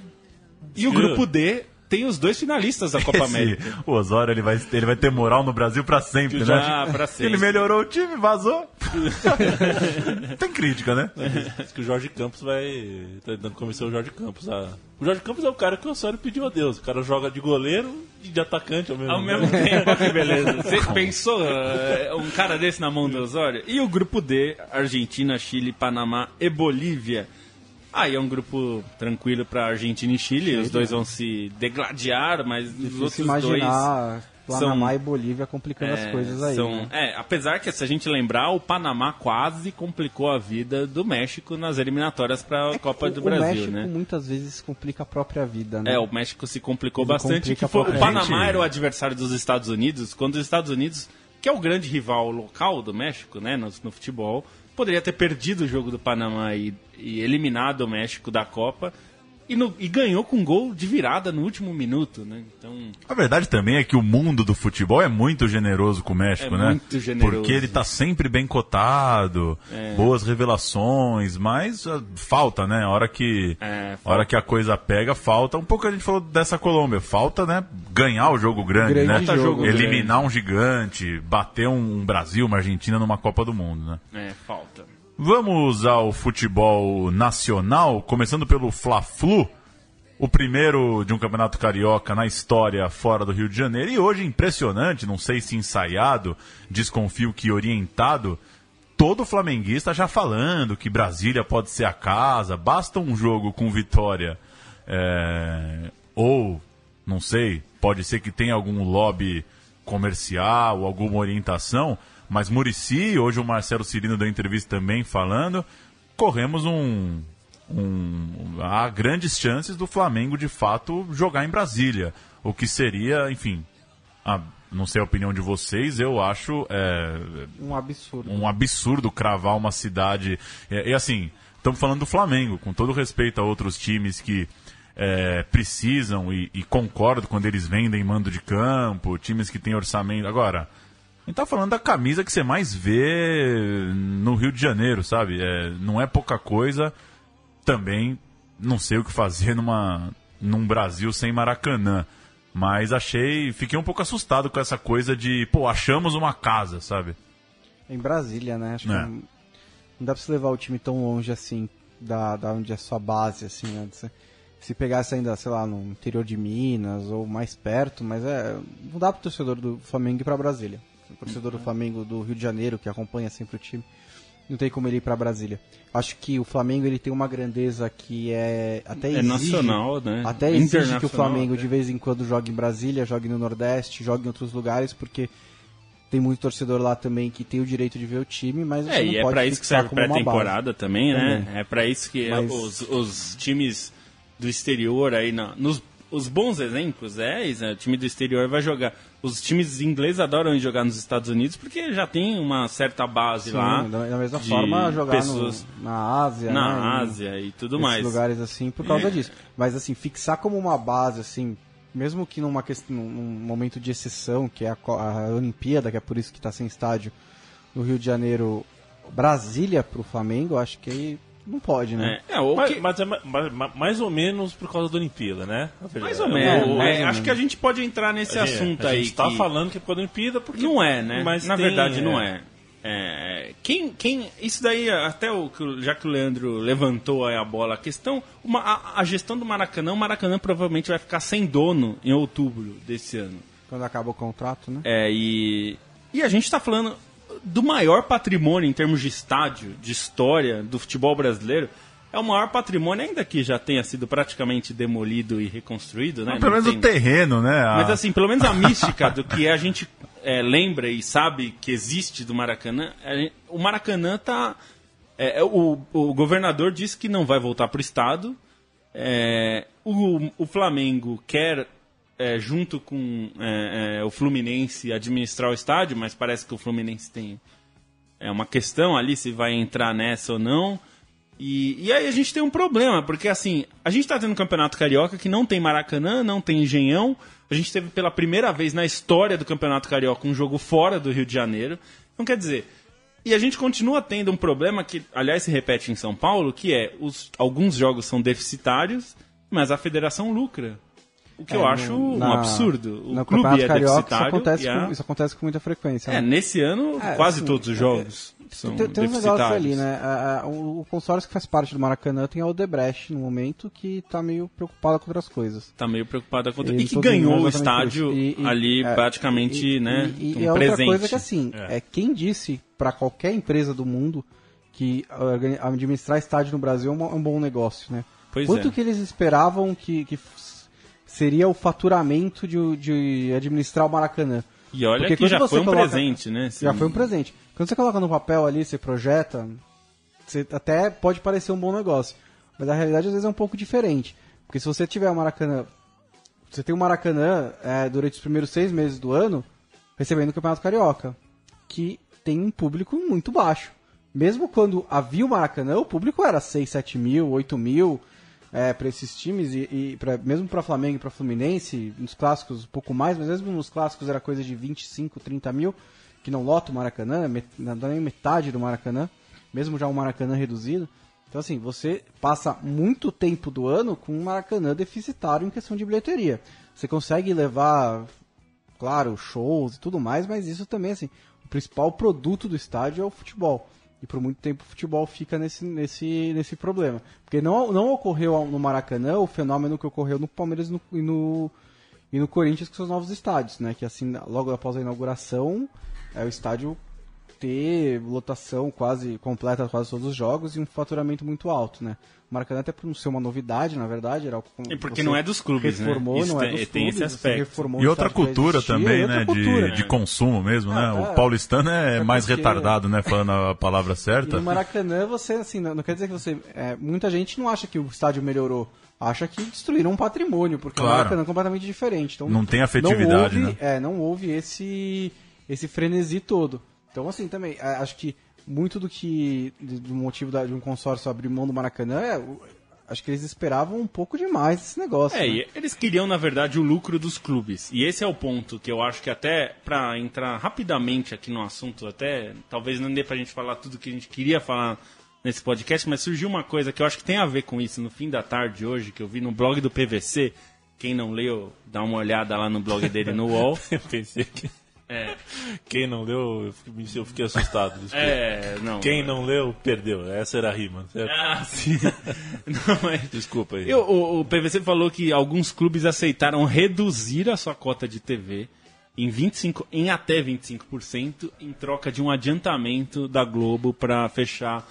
E o grupo D tem os dois finalistas da Copa Esse, América. o Osório ele vai, ele vai ter moral no Brasil pra sempre, Já né? pra sempre. Ele melhorou o time, vazou. Tem crítica, né? Diz que o Jorge Campos vai. Tá dando comissão o Jorge Campos. A... O Jorge Campos é o cara que o Osório pediu a Deus. O cara joga de goleiro e de atacante ao mesmo Ao mesmo tempo, que beleza. Você pensou eh, um cara desse na mão do Osório? E o grupo D, Argentina, Chile, Panamá e Bolívia. Aí é um grupo tranquilo para Argentina e Chile. Os dois vão se degladiar, mas os Difícil outros imaginar são- Panamá e Bolívia complicando dois as coisas aí. são- né? é, apesar que se a gente lembrar, o Panamá quase complicou a vida do México nas eliminatórias para a Copa o, do o Brasil, México né? muitas vezes complica a própria vida, né? É, o México se complicou Ele bastante. foi, o. Panamá era o adversário dos Estados Unidos, quando os Estados Unidos, que é o grande rival local do México, né, no, no futebol, poderia ter perdido o jogo do Panamá e, e eliminado o México da Copa. E, no- e ganhou com gol de virada no último minuto, né? Então, A verdade também é que o mundo do futebol é muito generoso com o México, É né? muito generoso. Porque ele tá sempre bem cotado, É. boas revelações, mas ah, falta, né? A hora que, É, a hora que a coisa pega, falta. Um pouco a gente falou dessa Colômbia, falta, né? Ganhar o jogo grande, Grande né? jogo jogo grande. Eliminar um gigante, bater um Brasil, uma Argentina numa Copa do Mundo, né? é, falta. Vamos ao futebol nacional, começando pelo Fla-Flu, o primeiro de um campeonato carioca na história fora do Rio de Janeiro. E hoje, impressionante, não sei se ensaiado, desconfio que orientado, todo flamenguista já falando que Brasília pode ser a casa, basta um jogo com vitória. é, ou, não sei, pode ser que tenha algum lobby comercial, alguma orientação, mas Murici, hoje o Marcelo Cirino deu entrevista também falando, corremos um, um, há grandes chances do Flamengo de fato jogar em Brasília, o que seria, enfim, a, não sei a opinião de vocês, eu acho é, Um absurdo. um absurdo cravar uma cidade. É, e assim, estamos falando do Flamengo, com todo respeito a outros times que é, precisam e, e concordo quando eles vendem mando de campo, times que têm orçamento. Agora, a gente tá falando da camisa que você mais vê no Rio de Janeiro, sabe? É, não é pouca coisa. Também não sei o que fazer numa, num Brasil sem Maracanã. Mas achei. Fiquei um pouco assustado com essa coisa de, pô, achamos uma casa, sabe? Em Brasília, né? Acho É. que não, não dá pra você levar o time tão longe assim, da, da onde é sua base, assim, né? Se, se pegasse ainda, sei lá, no interior de Minas ou mais perto, mas é. Não dá pro torcedor do Flamengo ir pra Brasília. O torcedor do Flamengo do Rio de Janeiro, que acompanha sempre o time, não tem como ele ir pra Brasília. Acho que o Flamengo ele tem uma grandeza que é. Até É exige, nacional, né? Até exige que o Flamengo de vez em quando jogue em Brasília, jogue no Nordeste, jogue em outros lugares, porque tem muito torcedor lá também que tem o direito de ver o time, mas É, não e é pra isso que serve pré-temporada também, né? Também. É pra isso que Mas- os, os times do exterior aí, na, nos os bons exemplos é isso, né? o time do exterior vai jogar. Os times ingleses adoram jogar nos Estados Unidos porque já tem uma certa base Sim, lá. da, da mesma forma jogar pessoas no, na Ásia, na né, Ásia e tudo nesses mais. lugares assim por causa É. disso. Mas assim, fixar como uma base assim, mesmo que numa questão, num momento de exceção, que é a, a Olimpíada, que é por isso que está sem estádio no Rio de Janeiro, Brasília pro Flamengo, eu acho que aí não pode, né? É, é, o Mas, que- mas é ma- ma- ma- mais ou menos por causa da Olimpíada, né? mais ou É, menos. É, ou acho que a gente pode entrar nesse a gente- assunto a aí. gente tá que- falando que é por causa da Olimpíada porque Não é, né? Mas Na tem, verdade, não é. é. Quem, quem, isso daí, até o já que o Leandro levantou aí a bola, a questão, uma, a, a gestão do Maracanã, o Maracanã provavelmente vai ficar sem dono em outubro desse ano. Quando acaba o contrato, né? É, e, e a gente está falando do maior patrimônio em termos de estádio, de história do futebol brasileiro. É o maior patrimônio, ainda que já tenha sido praticamente demolido e reconstruído, né? Mas pelo Não menos o tem- terreno, né? A- mas assim, pelo menos a mística do que a gente é, lembra e sabe que existe do Maracanã, gente- o Maracanã tá. é, é, o, o governador disse que não vai voltar para o estado. É, o, o Flamengo quer, é, junto com é, é, o Fluminense, administrar o estádio, mas parece que o Fluminense tem é uma questão ali se vai entrar nessa ou não. E, e aí a gente tem um problema, porque assim, a gente tá tendo um campeonato carioca que não tem Maracanã, não tem Engenhão. A gente teve pela primeira vez na história do campeonato carioca um jogo fora do Rio de Janeiro. Então quer dizer, e a gente continua tendo um problema que, aliás, se repete em São Paulo, que é os, alguns jogos são deficitários, mas a federação lucra. O que É, eu no- acho um na- absurdo. O no clube Campeonato é Carioca isso acontece, a- com, isso acontece com muita frequência. É, né? nesse ano, É, quase assim, todos os é, jogos são Tem, tem uns negócios ali, né? A- a- o, o consórcio que faz parte do Maracanã tem a Odebrecht no momento que tá meio preocupado com outras coisas. Tá meio preocupada com... Ele E que ganhou o estádio. E- e- ali é, praticamente, e, né? E, um é outra presente. coisa que assim, é. quem disse pra qualquer empresa do mundo que organi- administrar estádio no Brasil é um, é um bom negócio, né? Pois Quanto é. que eles esperavam que, que seria o faturamento de, de administrar o Maracanã? E olha Porque que já foi um coloca- presente, né? Já Assim, foi um presente. Quando você coloca no papel ali, você projeta, você até pode parecer um bom negócio. Mas a realidade às vezes é um pouco diferente. Porque se você tiver o Maracanã. Você tem o Maracanã é, durante os primeiros seis meses do ano recebendo o Campeonato Carioca. Que tem um público muito baixo. Mesmo quando havia o Maracanã, o público era 6, 7 mil, 8 mil é, para esses times, e, e pra, mesmo para Flamengo e para Fluminense, nos clássicos um pouco mais, mas mesmo nos clássicos era coisa de 25, 30 mil, que não lota o Maracanã, met- não nem metade do Maracanã, mesmo já um Maracanã reduzido. Então, assim, você passa muito tempo do ano com um Maracanã deficitário em questão de bilheteria. Você consegue levar, claro, shows e tudo mais, mas isso também, assim, o principal produto do estádio é o futebol. E por muito tempo o futebol fica nesse, nesse, nesse problema. Porque não, não ocorreu no Maracanã o fenômeno que ocorreu no Palmeiras e no, e no, e no Corinthians com seus novos estádios, né? Que assim, logo após a inauguração, é, o estádio ter lotação quase completa quase todos os jogos e um faturamento muito alto, né? O Maracanã até por não ser uma novidade, na verdade, era E porque você não é dos clubes, né? reformou, Isso não é tem- dos tem esse clubes, você aspecto. reformou E outra cultura existia, também, e outra né? cultura. De, de consumo mesmo, né? Ah, O é. paulistano é É mais porque- retardado, né? Falando a palavra E certa. no Maracanã, você, assim, não, não quer dizer que você. é, muita gente não acha que o estádio melhorou. Acha que destruíram um patrimônio, porque Claro. o Maracanã é completamente diferente. Então, Não tem afetividade, não houve, né? É, não houve esse, esse frenesi todo. Então, assim, também, acho que muito do que. do motivo da- de um consórcio abrir mão do Maracanã é. Acho que eles esperavam um pouco demais esse negócio. É, né? e eles queriam, na verdade, o lucro dos clubes. E esse é o ponto que eu acho que até pra entrar rapidamente aqui no assunto, até talvez não dê pra gente falar tudo que a gente queria falar nesse podcast, mas surgiu uma coisa que eu acho que tem a ver com isso no fim da tarde hoje, que eu vi no blog do PVC. Quem não leu, dá uma olhada lá no blog dele no UOL. Eu pensei que. É, Quem não leu, eu fiquei, eu assustado. é não. Quem não leu, perdeu. Essa era a rima. certo? Ah, sim. não, mas... Desculpa aí. E o, o- o PVC falou que alguns clubes aceitaram reduzir a sua cota de TV em, 25, em até 25% em troca de um adiantamento da Globo para fechar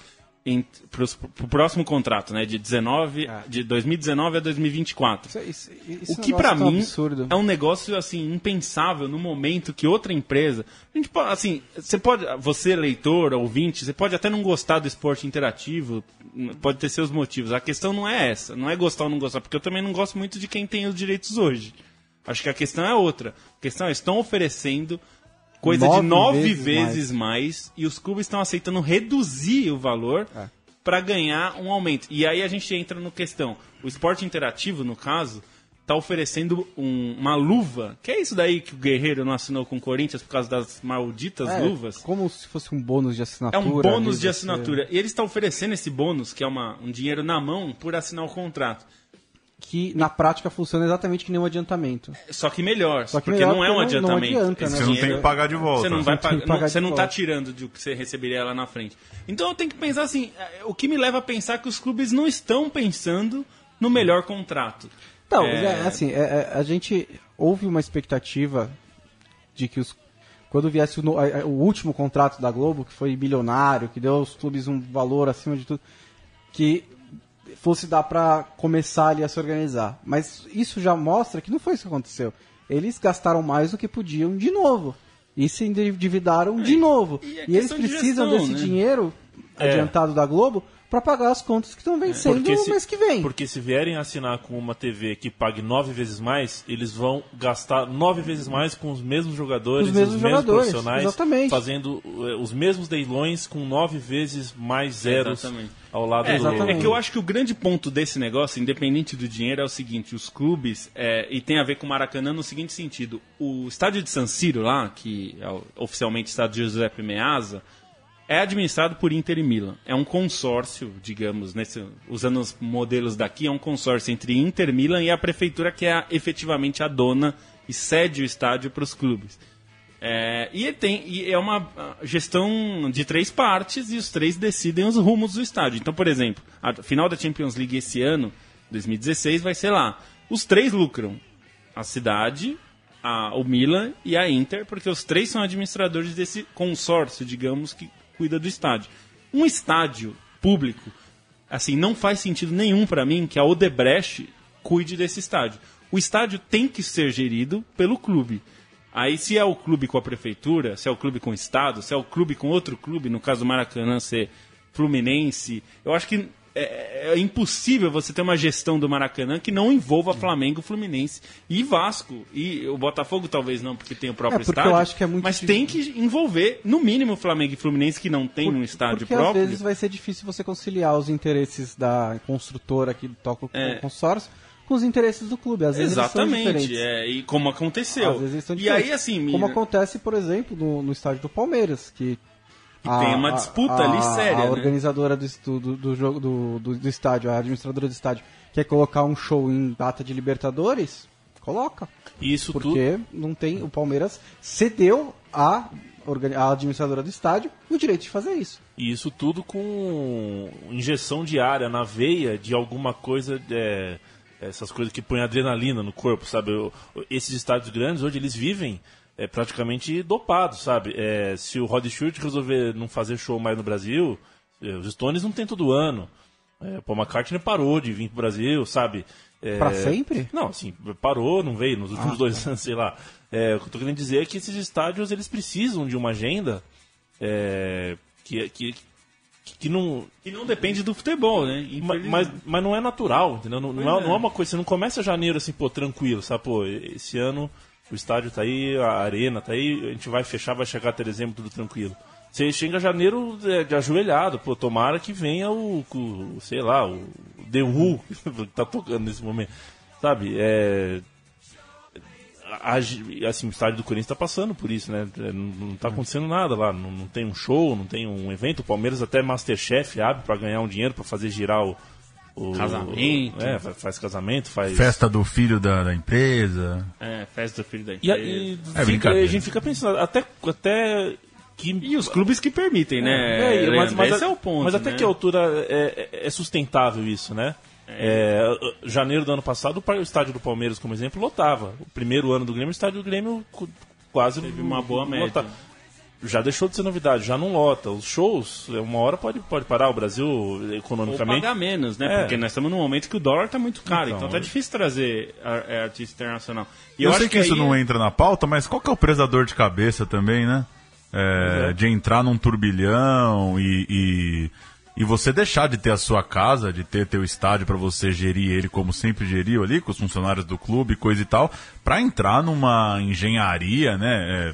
para o próximo contrato, né, de 19, de 2019 a 2024. Isso- isso- esse O que é tão mim absurdo. é um negócio assim impensável no momento que outra empresa, a gente pode, assim, você pode, você leitor, ouvinte, você pode até não gostar do esporte interativo, pode ter seus motivos. A questão não é essa, não é gostar ou não gostar, porque eu também não gosto muito de quem tem os direitos hoje. Acho que a questão é outra. A questão é estão oferecendo coisa Nove de nove vezes vezes, mais. e os clubes estão aceitando reduzir o valor É. para ganhar um aumento. E aí a gente entra no questão. O esporte interativo, no caso, tá oferecendo um- uma luva. Que é isso daí que o Guerreiro não assinou com o Corinthians por causa das malditas É, luvas? Como se fosse um bônus de É assinatura. um bônus de você- assinatura. E eles estão oferecendo esse bônus, que é uma, um dinheiro na mão, por assinar o contrato. Que na prática funciona exatamente que nem um adiantamento. Só que melhor. Só que porque melhor não é um porque não- não adiantamento. adianta, né? Você não tem dinheiro- que pagar de volta. Você não vai Você tem pagar, que pagar não, de você não tá volta. tirando do que você receberia lá na frente. Então eu tenho que pensar assim, é, o que me leva a pensar que os clubes não estão pensando no melhor contrato. Então, É. é, assim, é- é, a gente houve uma expectativa de que os quando viesse o, no- a- a- o último contrato da Globo, que foi bilionário, que deu aos clubes um valor acima de tudo, que fosse dar pra começar ali a se organizar. Mas isso já mostra que não foi isso que aconteceu. Eles gastaram mais do que podiam de novo. E se endividaram de novo. e é E, eles questão de precisam gestão, desse né? dinheiro É. adiantado da Globo pra pagar as contas que estão vencendo no se, mês que vem. porque se vierem assinar com uma TV que pague nove vezes mais, eles vão gastar nove vezes mais com os mesmos jogadores, Os mesmos jogadores, profissionais, exatamente. fazendo eh, os mesmos leilões com nove vezes mais zeros Exatamente. ao lado É, do exatamente. é que eu acho que o grande ponto desse negócio, independente do dinheiro, é o seguinte: os clubes, é, e tem a ver com o Maracanã no seguinte sentido: o estádio de San Siro, lá, que é o- oficialmente estádio de Giuseppe Meazza, é administrado por Inter e Milan. É um consórcio, digamos, nesse, usando os modelos daqui, é um consórcio entre Inter, Milan e a prefeitura, que é a- efetivamente a dona e cede o estádio para os clubes. É, e, tem, e é uma ah, gestão de três partes e os três decidem os rumos do estádio. Então, por exemplo, a final da Champions League esse ano, 2016, vai ser lá. Os três lucram. A cidade, a- o Milan e a Inter, porque os três são administradores desse consórcio, digamos, que cuida do estádio. Um estádio público, assim, não faz sentido nenhum para mim que a Odebrecht cuide desse estádio. O estádio tem que ser gerido pelo clube. Aí, se é o clube com a prefeitura, se é o clube com o estado, se é o clube com outro clube, no caso do Maracanã ser Fluminense, eu acho que é, é impossível você ter uma gestão do Maracanã que não envolva Flamengo, Fluminense e Vasco. E o Botafogo talvez não, porque tem o próprio É, estádio. eu acho que é muito mas difícil. tem que envolver, no mínimo, Flamengo e Fluminense, que não tem um estádio Porque próprio. às vezes vai ser difícil você conciliar os interesses da construtora que toca o É. consórcio com os interesses do clube. Às vezes eles são Exatamente, diferentes. é, e como aconteceu. Às vezes eles são e diferentes. aí, assim, Como acontece, por exemplo, no, no estádio do Palmeiras, que tem uma disputa ali séria, A né? organizadora do, estu- do, jogo do, do, do estádio, a administradora do estádio, quer colocar um show em data de Libertadores, coloca. E isso tudo Porque não tem. O Palmeiras cedeu à, organi- à administradora do estádio o direito de fazer isso. E isso tudo com injeção diária na veia de alguma coisa, é, essas coisas que põem adrenalina no corpo, sabe? O- Esses estádios grandes, hoje eles vivem é praticamente dopado, sabe? É, se o Rod Stewart resolver não fazer show mais no Brasil, é, os Stones não tem todo ano. É, Paul McCartney parou de vir pro Brasil, sabe? É, Pra sempre? Não, assim, parou, não veio nos últimos Ah, dois anos, sei lá. É, o que eu tô querendo dizer é que esses estádios, eles precisam de uma agenda é, que, que, que não... E não depende do futebol, né? Ma- Mas, mas não é natural, entendeu? Não, não é, não é uma coisa, você não começa janeiro assim, pô, tranquilo, sabe? Pô, esse ano o estádio tá aí, a arena tá aí, a gente vai fechar, vai chegar até dezembro, tudo tranquilo. Você chega janeiro é, de ajoelhado, pô, tomara que venha o, o sei lá, o The Who, que tá tocando nesse momento, sabe? É, a- assim, o estádio do Corinthians está passando por isso, né? É, Não, não tá acontecendo nada lá. Não, não tem um show, não tem um evento. O Palmeiras até Masterchef abre para ganhar um dinheiro para fazer girar o. o- Casamento. É, fa- faz casamento, faz. Festa do filho da, da empresa. É, festa do filho da E, empresa. e É fica- a gente fica pensando, até, até que. E os clubes que permitem, né? É, mas, mas Esse é o ponto. mas até né? que altura é, é- é sustentável isso, né? É, janeiro do ano passado, o estádio do Palmeiras, como exemplo, lotava. O primeiro ano do Grêmio, o estádio do Grêmio quase Teve uma boa média. Já deixou de ser novidade, já não lota. Os shows, é, uma hora pode, pode parar. O Brasil, Ou economicamente. pagar menos, né? É. Porque nós estamos num momento que o dólar tá muito caro, então, Então, tá é. difícil trazer é, artista internacional. E eu, acho sei que, isso aí não entra na pauta, mas qual que é o presador de cabeça também, né? É, De entrar num turbilhão e, e, e você deixar de ter a sua casa, de ter teu estádio para você gerir ele como sempre geriu ali, com os funcionários do clube, coisa e tal, para entrar numa engenharia, né?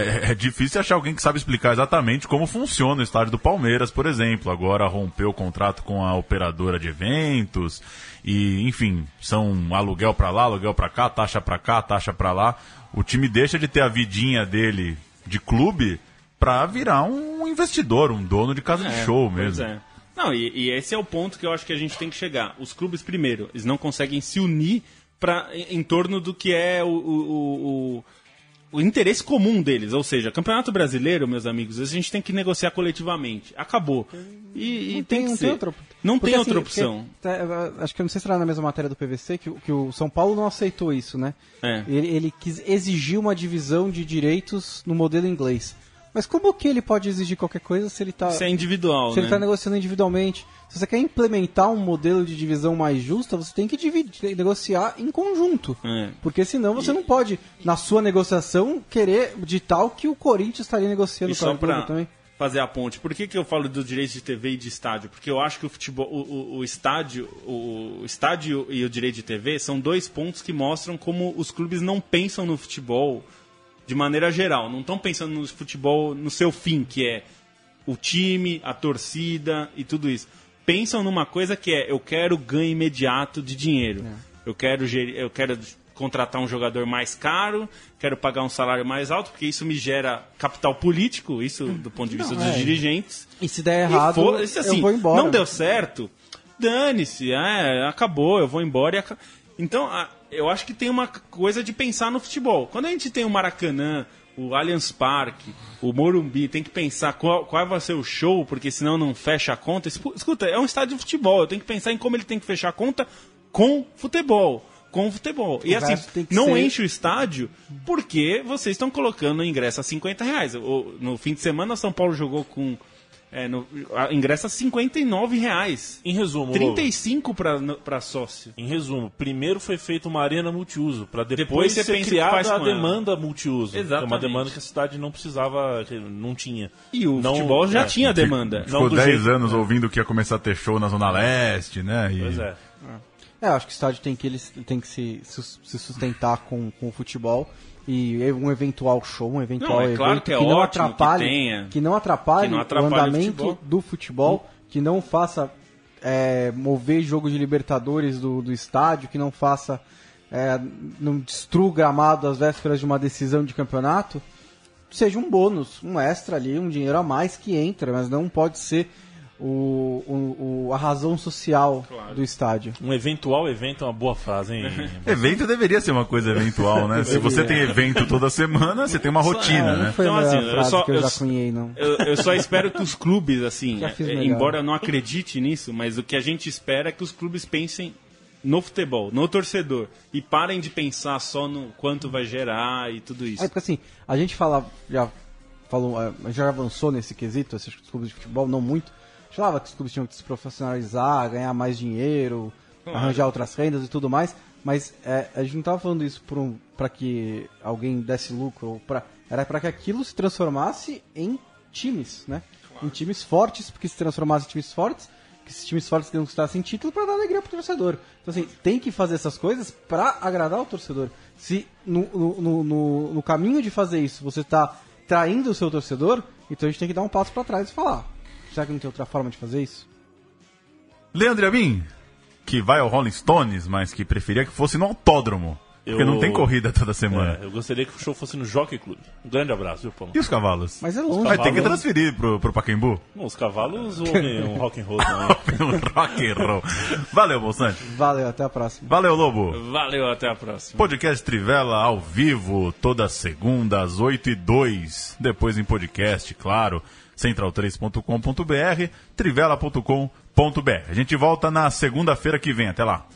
É, é- difícil achar alguém que sabe explicar exatamente como funciona o estádio do Palmeiras, por exemplo. Agora rompeu o contrato com a operadora de eventos e, enfim, são aluguel pra lá, aluguel pra cá, taxa pra cá, taxa pra lá. O time deixa de ter a vidinha dele de clube pra virar um investidor, um dono de casa de É, show pois mesmo. é. Não, e, e esse é o ponto que eu acho que a gente tem que chegar. Os clubes, primeiro, eles não conseguem se unir pra, em, em torno do que é o, o, o, o- interesse comum deles. Ou seja, Campeonato Brasileiro, meus amigos, a gente tem que negociar coletivamente. Acabou. E, e Não tem, que não ser. outra Não Porque, tem assim, outra opção. porque, tá, acho que eu não sei se era na mesma matéria do PVC que, o- que o São Paulo não aceitou isso, né? É. Ele, ele quis exigir uma divisão de direitos no modelo inglês. Mas como que ele pode exigir qualquer coisa se ele está Isso é individual, se né? ele está negociando individualmente? Se você quer implementar um modelo de divisão mais justa, você tem que dividir, negociar em conjunto. É. Porque senão você não pode, na sua negociação, querer de tal que o Corinthians estaria negociando E com só pra também. fazer a ponte, por que, que eu falo dos direitos de TV e de estádio? Porque eu acho que o futebol, o, o- o estádio, o estádio e o direito de TV são dois pontos que mostram como os clubes não pensam no futebol de maneira geral, não estão pensando no futebol no seu fim, que é o time, a torcida e tudo isso. Pensam numa coisa que é eu quero ganho imediato de dinheiro. Eu quero eu quero contratar um jogador mais caro, quero pagar um salário mais alto, porque isso me gera capital político, isso do ponto de vista Não, dos é. dirigentes. E se der errado, foda-se, assim, eu vou embora. Não deu certo, dane-se, é, acabou, eu vou embora e Então, a- eu acho que tem uma coisa de pensar no futebol. Quando a gente tem o Maracanã, o Allianz Parque, o Morumbi, tem que pensar qual, qual vai ser o show, porque senão não fecha a conta. Escu- Escuta, é um estádio de futebol, eu tenho que pensar em como ele tem que fechar a conta com futebol. Com futebol. E O assim, tem que não ser- enche o estádio porque vocês estão colocando o ingresso a 50 reais. No fim de semana, São Paulo jogou com é, no, a, ingresso a 59 reais. Em resumo, 35 para sócio. Em resumo, primeiro foi feita uma arena multiuso, para depois, Depois você ser pensa o que criada faz a com ela. demanda multiuso. que É uma Exatamente. demanda que a cidade não precisava, não tinha. E o Não- futebol já é, tinha demanda. Não Ficou do 10 jeito- anos ouvindo que ia começar a ter show na Zona Leste, né? E... Pois é. É, eu acho que o estádio tem que, ele, tem que se, se sustentar com, com o futebol e um eventual show, um eventual Não, é evento claro que é não ótimo que atrapalhe, tenha. que não atrapalhe, Que não atrapalhe o o andamento futebol. do futebol, que não faça é, mover jogo de Libertadores do, do estádio, que não faça é, não destrua o gramado às vésperas de uma decisão de campeonato, seja um bônus, um extra ali, um dinheiro a mais que entra, mas não pode ser o, o- o- a razão social do estádio. Um eventual evento é uma boa frase, hein? Evento deveria ser uma coisa eventual, né? Se você tem evento toda semana, você tem uma rotina, Não né? foi Então, assim, eu só- que eu, eu cunhei, não. Eu, eu só espero que os clubes, assim, é, embora eu não acredite nisso, mas o que a gente espera é que os clubes pensem no futebol, no torcedor, e parem de pensar só no quanto vai gerar e tudo isso. É porque assim, a gente fala, já falou, é, já avançou nesse quesito, esses clubes de futebol, não muito. Falava que os clubes tinham que se profissionalizar, ganhar mais dinheiro, arranjar outras rendas e tudo mais. Mas é, a gente não estava falando isso para que alguém desse lucro, pra, era para que aquilo se transformasse em times, né? Em times fortes, porque se transformasse em times fortes, que esses times fortes conquistassem título para dar alegria pro torcedor. Então, assim, tem que fazer essas coisas para agradar o torcedor. Se no, no- no, no caminho de fazer isso você está traindo o seu torcedor, então a gente tem que dar um passo para trás e falar: será que não tem outra forma de fazer isso? Leandro Amin, que vai ao Rolling Stones, mas que preferia que fosse no autódromo. Porque Eu- não tem corrida toda semana. É, eu gostaria que o show fosse no Jockey Club. Um grande abraço, viu, Paulo? E os cavalos? Mas é longe. Vai ter que cavalos- transferir pro, pro Pacaembu? Não, os cavalos ouvem um rock and roll também. Um rock and roll. Valeu, Bolsante. Valeu, até a próxima. Valeu, Lobo. Valeu, até a próxima. Podcast Trivela ao vivo, toda segunda às 8 e 2 Depois em podcast, claro. Central3.com.br, trivela.com.br. A gente volta na segunda-feira que vem. Até lá.